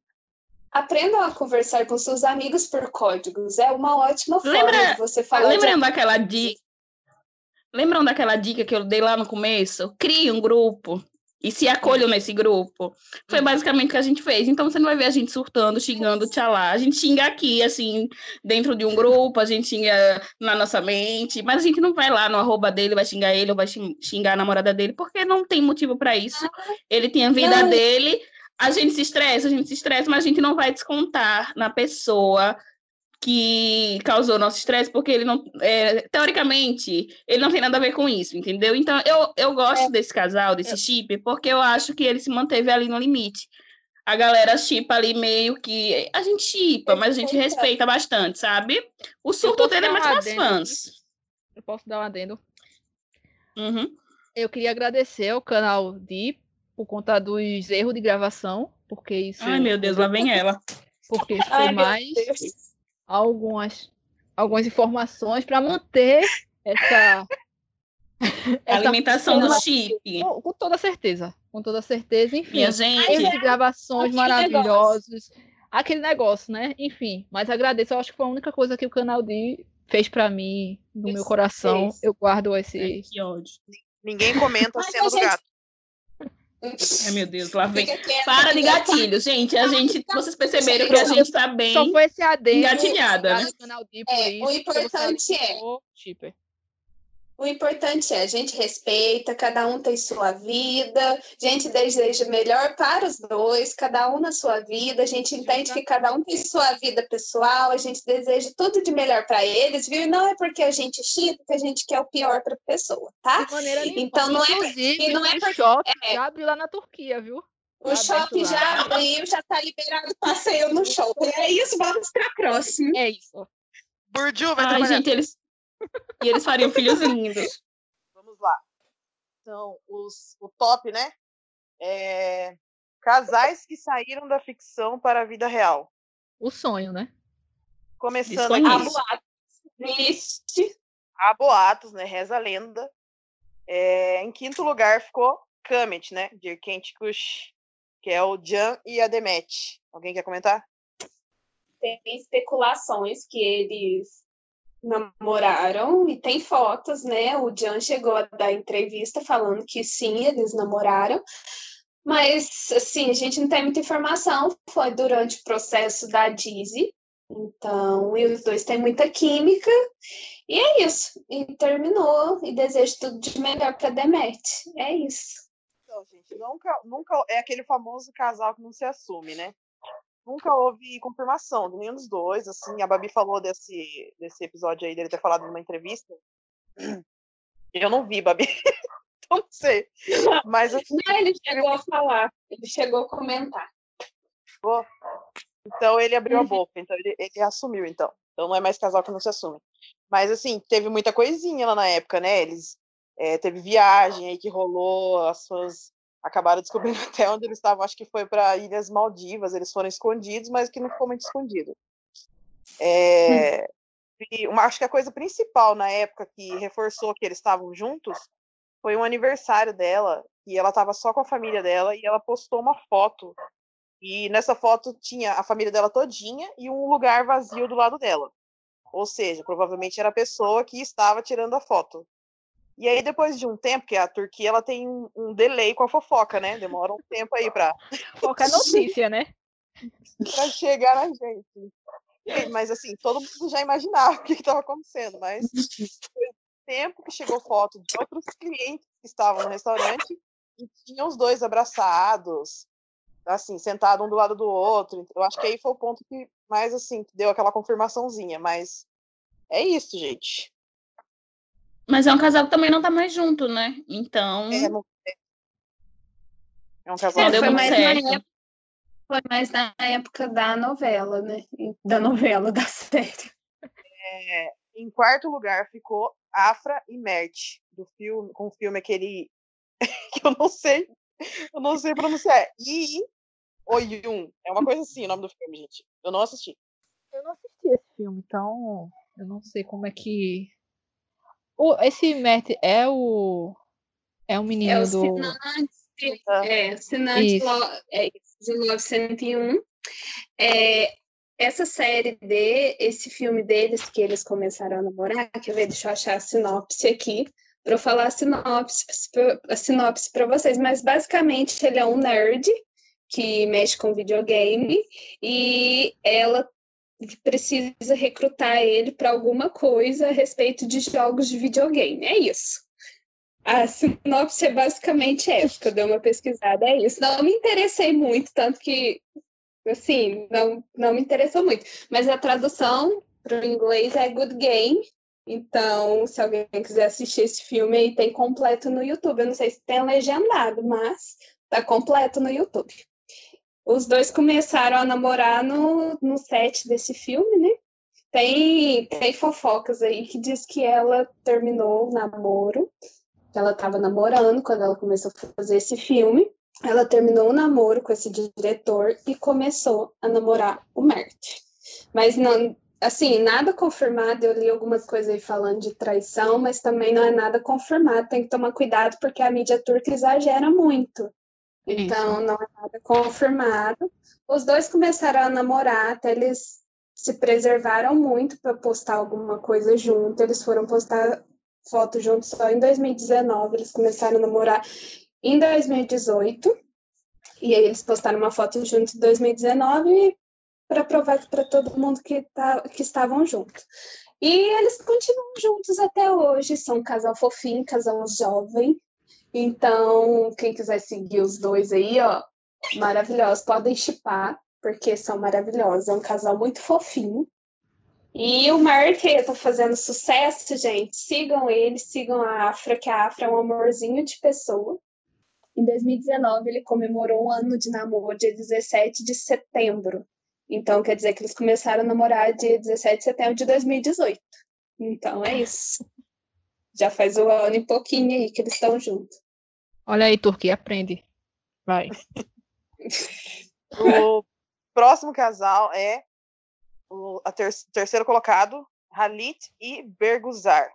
Aprendam a conversar com seus amigos por códigos. É uma ótima forma Lembra, de você falar. Lembrando de... daquela dica? Lembram daquela dica que eu dei lá no começo? Crie um grupo e se acolham nesse grupo. Foi uhum. basicamente o que a gente fez. Então você não vai ver a gente surtando, xingando tchalá. A gente xinga aqui, assim, dentro de um grupo, a gente xinga na nossa mente, mas a gente não vai lá no arroba dele, vai xingar ele ou vai xingar a namorada dele, porque não tem motivo para isso. Ele tem a vida não. dele. A gente se estressa, a gente se estressa, mas a gente não vai descontar na pessoa que causou nosso estresse, porque ele não, é, teoricamente, ele não tem nada a ver com isso, entendeu? Então, eu, eu gosto é. desse casal, desse chip, porque eu acho que ele se manteve ali no limite. A galera chipa ali meio que. A gente chipa, mas a gente respeita bastante, sabe? O surto dele é mais com os fãs. Eu posso dar um adendo? Uhum. Eu queria agradecer ao canal Deep por conta dos erros de gravação, porque isso. Ai, meu Deus, lá vem ela. Porque isso foi Ai, mais algumas, algumas informações para manter essa, essa alimentação do chip. Com, com, toda certeza, com toda certeza. Enfim, Minha gente, de gravações maravilhosos. Aquele negócio, né? Enfim, mas agradeço. Eu acho que foi a única coisa que o canal D fez para mim, no meu coração. Eu guardo esse. É, que ódio. Ninguém comenta a cena do gato. Ai, meu Deus, lá vem. Para de gatilho, gente. A gente, vocês perceberam que a gente tá bem Só foi esse adendo, engatilhada. É, o importante é. O importante é a gente respeita, cada um tem sua vida, a gente deseja melhor para os dois, cada um na sua vida, a gente entende que cada um tem sua vida pessoal, a gente deseja tudo de melhor para eles, viu? Não é porque a gente chita que a gente quer o pior para a pessoa, tá? De maneira então não é, Inclusive, não é porque, shopping é, já abriu lá na Turquia, viu? O tá shopping já abriu, já está liberado passeio no shopping. É isso, vamos para a próxima. É isso. Burju, vai Ai, trabalhar. gente, eles e eles fariam filhos lindos. Vamos lá. Então, os, o top, né? É... Casais que saíram da ficção para a vida real. O sonho, né? Começando aqui. Há boatos. Há boatos, né? Reza a lenda. É... Em quinto lugar ficou Kamet, né? De Kent Kush, que é o Jan e a Demet. Alguém quer comentar? Tem especulações que eles namoraram e tem fotos, né? O Jan chegou a dar entrevista falando que sim, eles namoraram. Mas, assim, a gente não tem muita informação. Foi durante o processo da Dizzy. Então, e os dois têm muita química. E é isso. E terminou. E desejo tudo de melhor para Demet. É isso. Então, gente, nunca, nunca é aquele famoso casal que não se assume, né? Nunca houve confirmação de nenhum dos dois. Assim, a Babi falou desse, desse episódio aí, dele ter falado numa entrevista. Eu não vi, Babi. então não sei. Mas assim, não, ele chegou a falar, ele chegou a comentar. Então ele abriu a uhum. boca, então ele, ele assumiu, então. Então não é mais casal que não se assume. Mas assim, teve muita coisinha lá na época, né? Eles é, teve viagem aí que rolou, as suas acabaram descobrindo até onde eles estavam, acho que foi para Ilhas Maldivas, eles foram escondidos, mas que não ficou muito escondido. É, uma, acho que a coisa principal na época que reforçou que eles estavam juntos foi um aniversário dela, e ela estava só com a família dela, e ela postou uma foto, e nessa foto tinha a família dela todinha e um lugar vazio do lado dela. Ou seja, provavelmente era a pessoa que estava tirando a foto. E aí, depois de um tempo, que a Turquia ela tem um, um delay com a fofoca, né? Demora um tempo aí para. Foca notícia, né? para chegar na gente. Mas assim, todo mundo já imaginava o que estava acontecendo, mas foi tempo que chegou foto de outros clientes que estavam no restaurante e tinham os dois abraçados, assim, sentados um do lado do outro. Eu acho que aí foi o ponto que mais assim deu aquela confirmaçãozinha, mas é isso, gente. Mas é um casal que também não tá mais junto, né? Então. É, não... é um casal que deu muito certo. Foi mais na época da novela, né? Da novela, da série. É, em quarto lugar ficou Afra e Mert, do filme, com o filme aquele que eu não sei, eu não sei pronunciar. I Oyun. É uma coisa assim o nome do filme, gente. Eu não assisti. Eu não assisti esse filme, então eu não sei como é que o, esse Matt é o. É o menino é o do. é, Sinante é, de Love 101. É, essa série de esse filme deles que eles começaram a namorar, que eu ver, deixa eu achar a sinopse aqui para eu falar a sinopse, a sinopse para vocês, mas basicamente ele é um nerd que mexe com videogame e ela precisa recrutar ele para alguma coisa a respeito de jogos de videogame. É isso. A sinopse é basicamente essa, que eu dei uma pesquisada, é isso. Não me interessei muito, tanto que, assim, não, não me interessou muito. Mas a tradução para o inglês é Good Game. Então, se alguém quiser assistir esse filme aí, tem completo no YouTube. Eu não sei se tem legendado, mas tá completo no YouTube. Os dois começaram a namorar no, no set desse filme, né? Tem, tem fofocas aí que diz que ela terminou o namoro, que ela estava namorando quando ela começou a fazer esse filme. Ela terminou o namoro com esse diretor e começou a namorar o Mert. Mas não, assim, nada confirmado. Eu li algumas coisas aí falando de traição, mas também não é nada confirmado. Tem que tomar cuidado porque a mídia turca exagera muito. Então, não é nada confirmado. Os dois começaram a namorar, até eles se preservaram muito para postar alguma coisa junto. Eles foram postar foto juntos só em 2019. Eles começaram a namorar em 2018. E aí eles postaram uma foto juntos em 2019 para provar para todo mundo que, tá, que estavam juntos. E eles continuam juntos até hoje. São um casal fofinho, casal jovem. Então, quem quiser seguir os dois aí, ó, maravilhosos, podem chipar, porque são maravilhosos. É um casal muito fofinho. E o Mark tá fazendo sucesso, gente. Sigam ele, sigam a Afra, que a Afra é um amorzinho de pessoa. Em 2019, ele comemorou um ano de namoro, dia 17 de setembro. Então, quer dizer que eles começaram a namorar dia 17 de setembro de 2018. Então, é isso. Já faz um ano e pouquinho aí que eles estão juntos. Olha aí, Turquia, aprende. Vai. o próximo casal é o a ter terceiro colocado, Halit e Berguzar,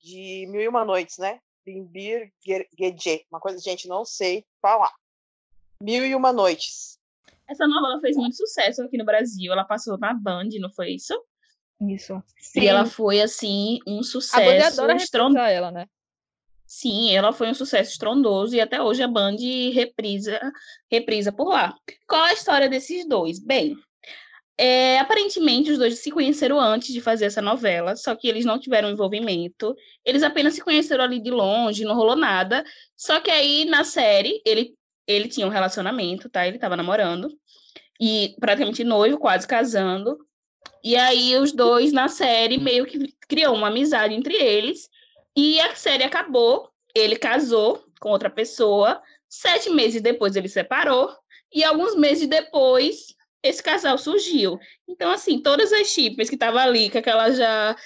de Mil e Uma Noites, né? Bimbir Gece. Uma coisa, gente, não sei falar. Mil e Uma Noites. Essa novela fez muito sucesso aqui no Brasil. Ela passou na Band, não foi isso? Isso. Sim. E ela foi, assim, um sucesso. A Band adora ela, né? Sim, ela foi um sucesso estrondoso e até hoje a Band reprisa, reprisa por lá. Qual a história desses dois? Bem, é, aparentemente os dois se conheceram antes de fazer essa novela, só que eles não tiveram envolvimento. Eles apenas se conheceram ali de longe, não rolou nada. Só que aí na série ele, ele tinha um relacionamento, tá? Ele tava namorando e praticamente noivo, quase casando. E aí os dois na série meio que criou uma amizade entre eles e a série acabou, ele casou com outra pessoa, sete meses depois ele separou, e alguns meses depois esse casal surgiu. Então, assim, todas as chips que estavam ali, com aquela já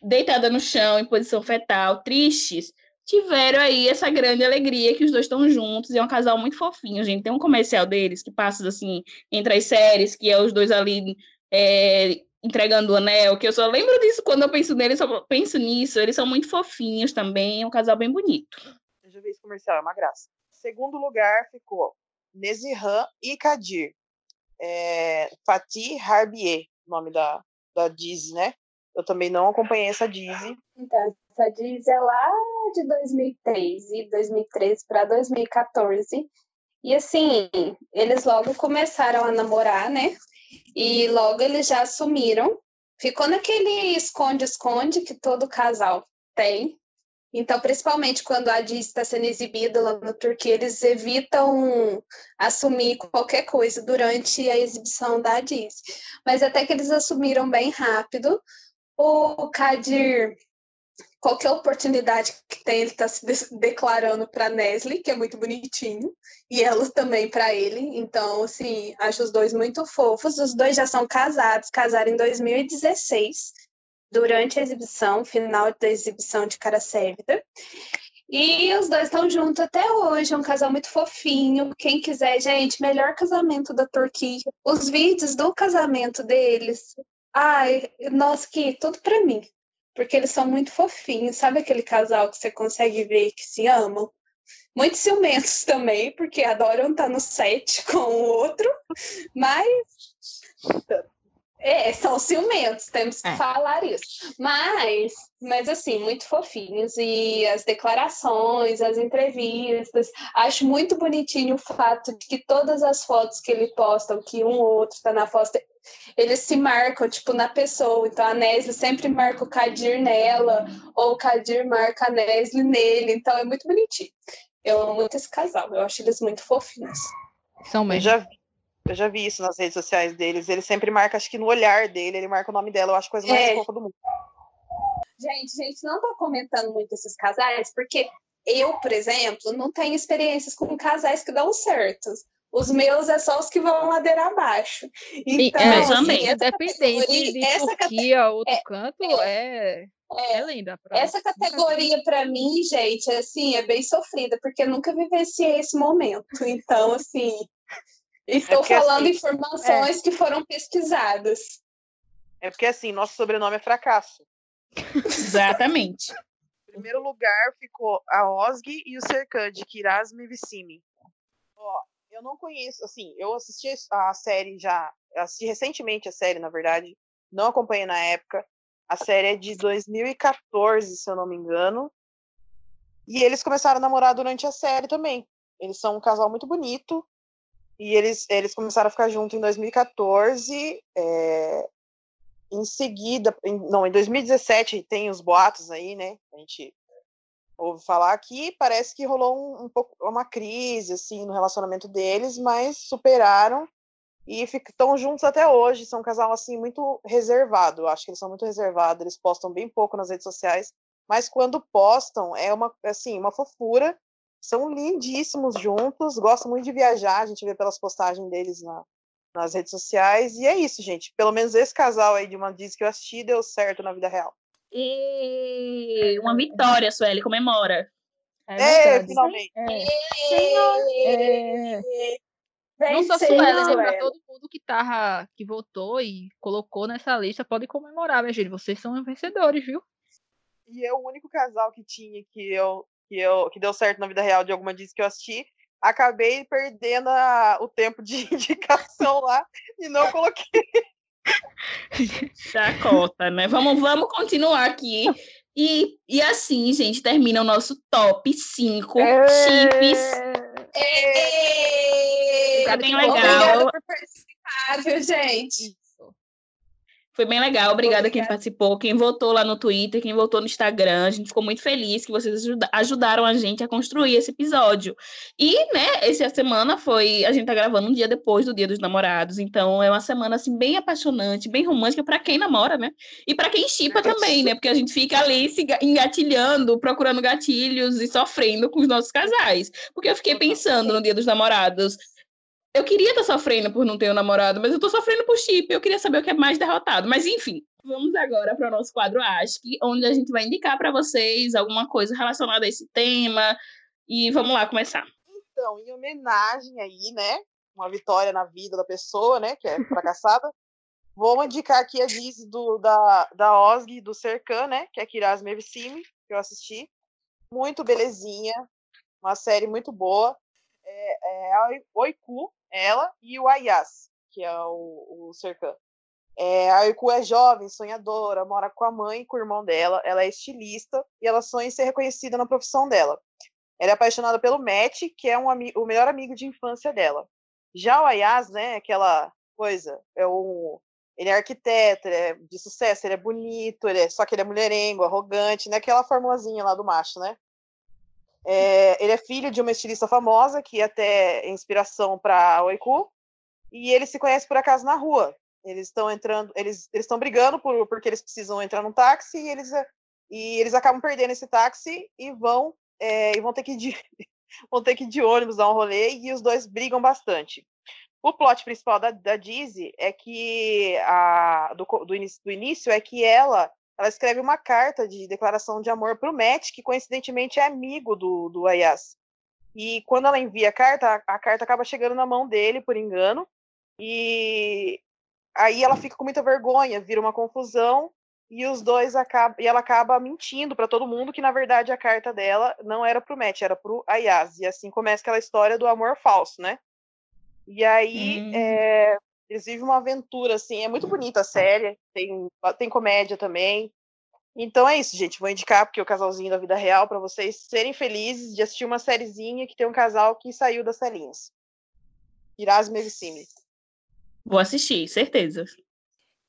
deitada no chão, em posição fetal, tristes, tiveram aí essa grande alegria que os dois estão juntos, e é um casal muito fofinho, gente. Tem um comercial deles que passa, assim, entre as séries, que é os dois ali é, entregando o anel, que eu só lembro disso quando eu penso neles, só penso nisso. Eles são muito fofinhos também, é um casal bem bonito. Eu já vi esse comercial, é uma graça. Segundo lugar ficou Nezihan e Kadir. É, Fatih Harbier, nome da, da Dizzy, né? Eu também não acompanhei essa Dizzy. Então, essa Dizzy é lá de 2013, 2013 para 2014. E assim, eles logo começaram a namorar, né? E logo eles já assumiram. Ficou naquele esconde-esconde que todo casal tem. Então, principalmente quando a Diz está sendo exibida lá no Turquia, eles evitam assumir qualquer coisa durante a exibição da Diz. Mas até que eles assumiram bem rápido. O Kadir qualquer oportunidade que tem, ele está se de declarando para Nestle, que é muito bonitinho, e ela também para ele. Então, assim, acho os dois muito fofos. Os dois já são casados, casaram em 2016, durante a exibição, final da exibição de Cara Sérvida. E os dois estão juntos até hoje, é um casal muito fofinho. Quem quiser, gente, melhor casamento da Turquia. Os vídeos do casamento deles, ai, nossa, que tudo para mim porque eles são muito fofinhos. Sabe aquele casal que você consegue ver que se amam? Muito ciumentos também, porque adoram estar no set com o outro, mas É, são ciumentos, temos que é. falar isso. Mas, mas assim, muito fofinhos. E as declarações, as entrevistas. Acho muito bonitinho o fato de que todas as fotos que ele posta, que um ou outro está na foto, eles se marcam, tipo, na pessoa. Então a Nesli sempre marca o Kadir nela, ou o Kadir marca a Nesli nele. Então é muito bonitinho. Eu amo muito esse casal, eu acho eles muito fofinhos. São mesmo. Eu já vi eu já vi isso nas redes sociais deles. Ele sempre marca, acho que no olhar dele, ele marca o nome dela. Eu acho a coisa mais é. fofa do mundo. Gente, gente, não tô comentando muito esses casais, porque eu, por exemplo, não tenho experiências com casais que dão certo. Os meus é só os que vão ladeira abaixo. Então, é, assim, independente de essa Turquia ou outro é, canto, é, é, é linda. essa categoria, para mim, gente, assim, é bem sofrida, porque eu nunca vivenciei esse momento. Então, assim, Estou é falando assim, informações é. que foram pesquisadas. É porque assim, nosso sobrenome é fracasso. Exatamente. Em primeiro lugar ficou a Osg e o Serkan de Kiraz Mivissimi. Ó, eu não conheço, assim, eu assisti a série já, assisti recentemente a série, na verdade, não acompanhei na época. A série é de 2014, se eu não me engano. E eles começaram a namorar durante a série também. Eles são um casal muito bonito. E eles, eles começaram a ficar juntos em 2014. É, em seguida, em, não, em 2017 tem os boatos aí, né? A gente ouve falar que parece que rolou um, um pouco uma crise assim no relacionamento deles, mas superaram e estão juntos até hoje. São um casal assim muito reservado. Eu acho que eles são muito reservados. Eles postam bem pouco nas redes sociais, mas quando postam é uma assim uma fofura são lindíssimos juntos, gostam muito de viajar, a gente vê pelas postagens deles na, nas redes sociais. E é isso, gente. Pelo menos esse casal aí de uma diz que eu assisti deu certo na vida real. E uma vitória, Sueli, comemora. É, é finalmente. É. É. Não só Sueli, para todo mundo que tava, que votou e colocou nessa lista, pode comemorar, minha gente. Vocês são vencedores, viu? E é o único casal que tinha que eu que, eu, que deu certo na vida real de alguma diz que eu assisti, acabei perdendo a, o tempo de indicação lá e não coloquei. Chacota, né? Vamos, vamos continuar aqui. E, e assim, gente, termina o nosso top 5 é... chips. É... Tá bem legal. Obrigada por participar, viu, gente? Foi bem legal, obrigada quem participou, quem votou lá no Twitter, quem votou no Instagram. A gente ficou muito feliz que vocês ajudaram a gente a construir esse episódio. E, né, essa semana foi. A gente tá gravando um dia depois do Dia dos Namorados, então é uma semana, assim, bem apaixonante, bem romântica para quem namora, né? E para quem chipa também, né? Porque a gente fica ali se engatilhando, procurando gatilhos e sofrendo com os nossos casais. Porque eu fiquei pensando no Dia dos Namorados eu queria estar tá sofrendo por não ter um namorado, mas eu tô sofrendo por chip. Eu queria saber o que é mais derrotado. Mas enfim, vamos agora para o nosso quadro Ask, onde a gente vai indicar para vocês alguma coisa relacionada a esse tema. E vamos lá começar. Então, em homenagem aí, né? Uma vitória na vida da pessoa, né? Que é fracassada. vou indicar aqui a Diz do, da, da Osg do Serkan, né? Que é Kiraz Mevsimi, que eu assisti. Muito belezinha. Uma série muito boa. É, é a Oiku, ela e o Ayas, que é o, o Serkan. É, a Aiku é jovem, sonhadora, mora com a mãe e com o irmão dela. Ela é estilista e ela sonha em ser reconhecida na profissão dela. Ela é apaixonada pelo Matt, que é um o melhor amigo de infância dela. Já o Ayas, né, aquela coisa, é um, ele é arquiteto, ele é de sucesso, ele é bonito, ele é, só que ele é mulherengo, arrogante, né, aquela formulazinha lá do macho, né? É, ele é filho de uma estilista famosa, que até é inspiração para Oiku, e eles se conhecem por acaso na rua. Eles estão entrando, eles estão brigando por, porque eles precisam entrar num táxi e eles, e eles acabam perdendo esse táxi e vão é, e vão ter que ir de, vão ter que de ônibus dar um rolê e os dois brigam bastante. O plot principal da, da Dizzy é que a, do, do, do início é que ela ela escreve uma carta de declaração de amor para o Matt, que coincidentemente é amigo do, do Ayas. E quando ela envia a carta, a, a carta acaba chegando na mão dele, por engano, e aí ela fica com muita vergonha, vira uma confusão, e os dois acabam, e ela acaba mentindo para todo mundo que na verdade a carta dela não era pro Matt, era pro Ayaz. E assim começa aquela história do amor falso, né? E aí hum. é, Eles vivem uma aventura, assim, é muito bonita a série, tem, tem comédia também. Então é isso, gente. Vou indicar porque o casalzinho da vida real para vocês serem felizes de assistir uma sériezinha que tem um casal que saiu das telinhas. Irás Mevissime. Vou assistir, certeza.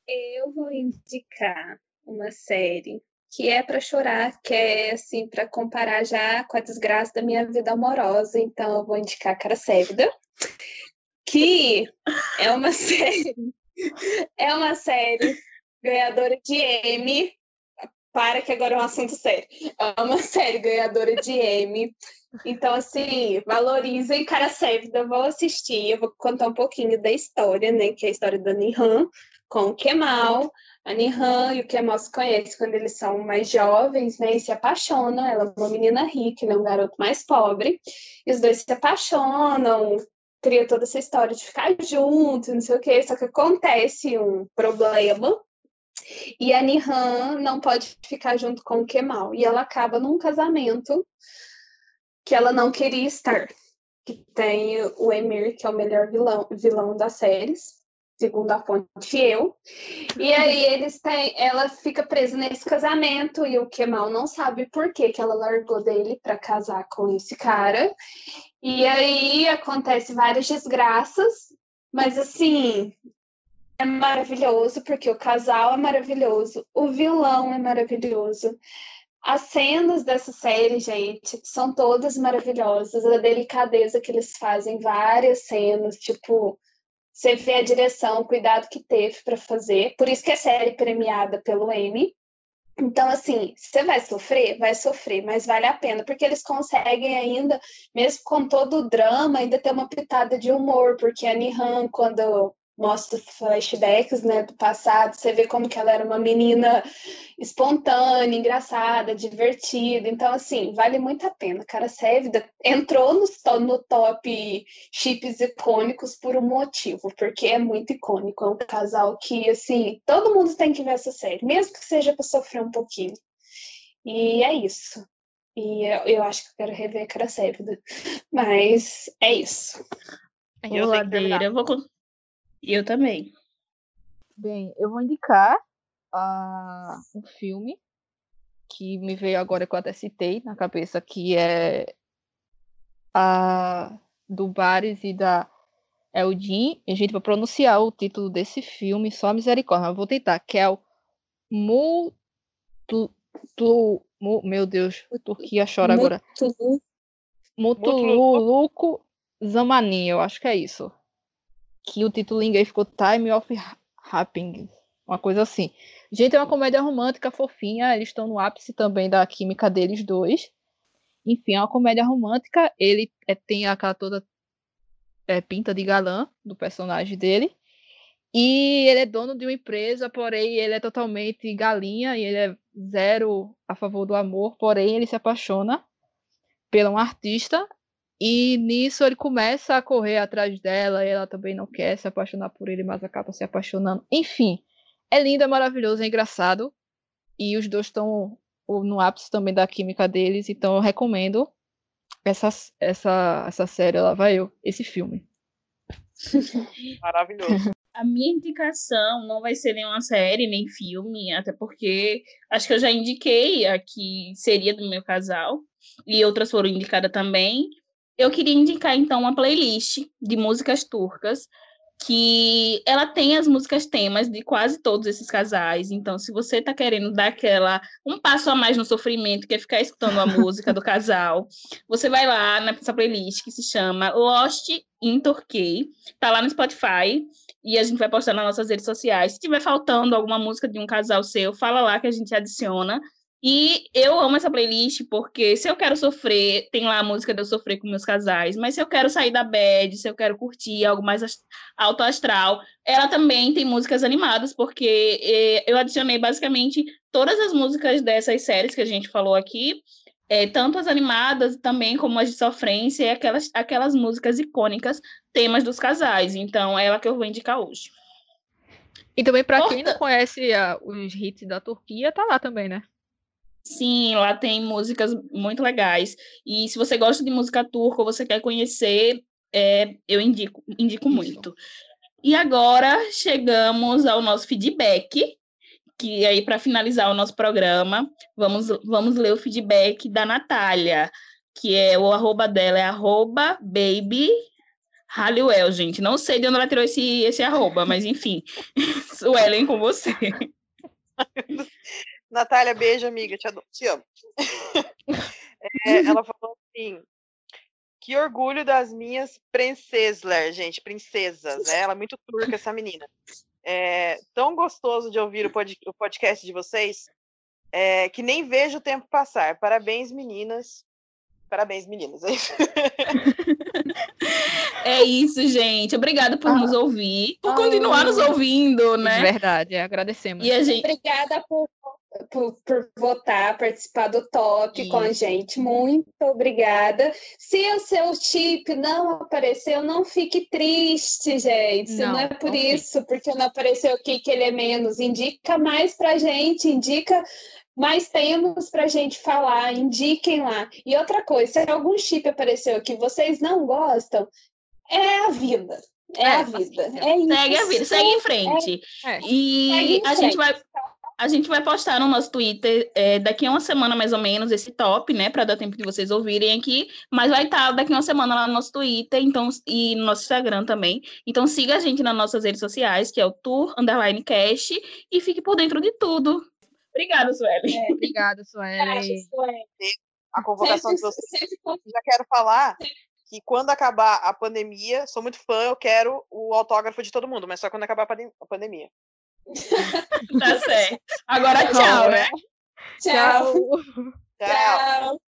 Eu vou indicar uma série que é para chorar, que é assim para comparar já com a desgraça da minha vida amorosa. Então eu vou indicar Cara Sévida, que é uma série, é uma série ganhadora de Emmy. Para que agora é um assunto sério. É uma série ganhadora de Emmy. Então, assim, valorizem Cara Sévida, vou assistir, eu vou contar um pouquinho da história, né? Que é a história da Nihan com o Kemal. A Nihan e o Kemal se conhecem quando eles são mais jovens, né? E se apaixonam. Ela é uma menina rica, ele é um garoto mais pobre. E os dois se apaixonam, cria toda essa história de ficar juntos, não sei o quê. Só que acontece um problema e a Nihan não pode ficar junto com o Kemal. E ela acaba num casamento que ela não queria estar. Que tem o Emir, que é o melhor vilão, vilão das séries segundo a fonte eu. E aí eles têm, ela fica presa nesse casamento e o Kemal não sabe por que, que ela largou dele para casar com esse cara. E aí acontece várias desgraças, mas assim, é maravilhoso porque o casal é maravilhoso, o vilão é maravilhoso. As cenas dessa série, gente, são todas maravilhosas. A delicadeza que eles fazem, várias cenas, tipo, você vê a direção, o cuidado que teve para fazer. Por isso que é série premiada pelo Emmy. Então, assim, você vai sofrer? Vai sofrer, mas vale a pena, porque eles conseguem ainda, mesmo com todo o drama, ainda ter uma pitada de humor, porque a Nihan, quando mostra flashbacks né, do passado, você vê como que ela era uma menina espontânea, engraçada, divertida. Então, assim, vale muito a pena. Cara, Sévida entrou no, no top chips icônicos por um motivo, porque é muito icônico. É um casal que, assim, todo mundo tem que ver essa série, mesmo que seja para sofrer um pouquinho. E é isso. E eu, eu acho que eu quero rever Cara Sévida. Mas é isso. Eu, eu vou eu também. Bem, eu vou indicar uh, um filme que me veio agora que eu até citei na cabeça, que é a do Bares e da Eldin. A gente vai pronunciar o título desse filme, só a misericórdia. Eu vou tentar, que é o Mutlu. Meu Deus, Turquia chora agora. Mutuluco Zamanin, eu acho que é isso que o título em inglês ficou Time of Happening, uma coisa assim. Gente, é uma comédia romântica fofinha, eles estão no ápice também da química deles dois. Enfim, é uma comédia romântica, ele é, tem aquela toda é, pinta de galã do personagem dele. E ele é dono de uma empresa, porém ele é totalmente galinha e ele é zero a favor do amor, porém ele se apaixona pela um artista e nisso ele começa a correr atrás dela, e ela também não quer se apaixonar por ele, mas acaba se apaixonando. Enfim, é lindo, é maravilhoso, é engraçado. E os dois estão no ápice também da química deles, então eu recomendo essa, essa, essa série, lá vai eu, esse filme. Maravilhoso. A minha indicação não vai ser nenhuma série, nem filme, até porque acho que eu já indiquei a que seria do meu casal, e outras foram indicadas também. Eu queria indicar então uma playlist de músicas turcas que ela tem as músicas temas de quase todos esses casais. Então, se você está querendo dar aquela um passo a mais no sofrimento, que é ficar escutando a música do casal, você vai lá nessa playlist que se chama Lost in Turkey. Tá lá no Spotify e a gente vai postar nas nossas redes sociais. Se tiver faltando alguma música de um casal seu, fala lá que a gente adiciona. E eu amo essa playlist porque se eu quero sofrer, tem lá a música de eu sofrer com meus casais, mas se eu quero sair da bed, se eu quero curtir algo mais alto astral, ela também tem músicas animadas, porque eh, eu adicionei basicamente todas as músicas dessas séries que a gente falou aqui, é, tanto as animadas também como as de sofrência, e aquelas, aquelas músicas icônicas, temas dos casais. Então, é ela que eu vou indicar hoje. E também, para quem não conhece a, os hits da Turquia, tá lá também, né? Sim, lá tem músicas muito legais. E se você gosta de música turca ou você quer conhecer, é, eu indico, indico muito. E agora chegamos ao nosso feedback, que aí para finalizar o nosso programa, vamos, vamos ler o feedback da Natália, que é o arroba dela é arroba baby Halliwell, gente. Não sei de onde ela tirou esse, esse arroba, mas enfim. Suelen com você. Natália, beijo, amiga. Te, te amo. É, ela falou assim: que orgulho das minhas princesas, gente, princesas. Né? Ela é muito turca, essa menina. É tão gostoso de ouvir o, pod, o podcast de vocês é, que nem vejo o tempo passar. Parabéns, meninas. Parabéns, meninas. É isso, gente. Obrigada por ah. nos ouvir, por ah. continuar nos ouvindo, né? Verdade, agradecemos. E a gente... Obrigada por por, por, votar, participar do top com a gente. Muito obrigada. Se o seu chip não apareceu, não fique triste, gente. Não, não é por isso, porque não apareceu aqui que ele é menos. Indica mais pra gente, indica mais temas para gente falar, indiquem lá. E outra coisa, se algum chip apareceu que vocês não gostam, é a vida. É, é a vida. É segue a vida, segue em frente. É. E a frente. gente vai a gente vai postar no nosso Twitter é, daqui a uma semana, mais ou menos, esse top, né? Para dar tempo de vocês ouvirem aqui. Mas vai estar tá daqui a uma semana lá no nosso Twitter então, e no nosso Instagram também. Então siga a gente nas nossas redes sociais, que é o Tour Underline Cash, e fique por dentro de tudo. Obrigada, Sueli. É, obrigada, Sueli. A convocação sempre, de vocês. Já quero falar que quando acabar a pandemia, sou muito fã, eu quero o autógrafo de todo mundo, mas só quando acabar a pandemia. tá certo. Agora tchau, né? Tchau. Tchau. tchau.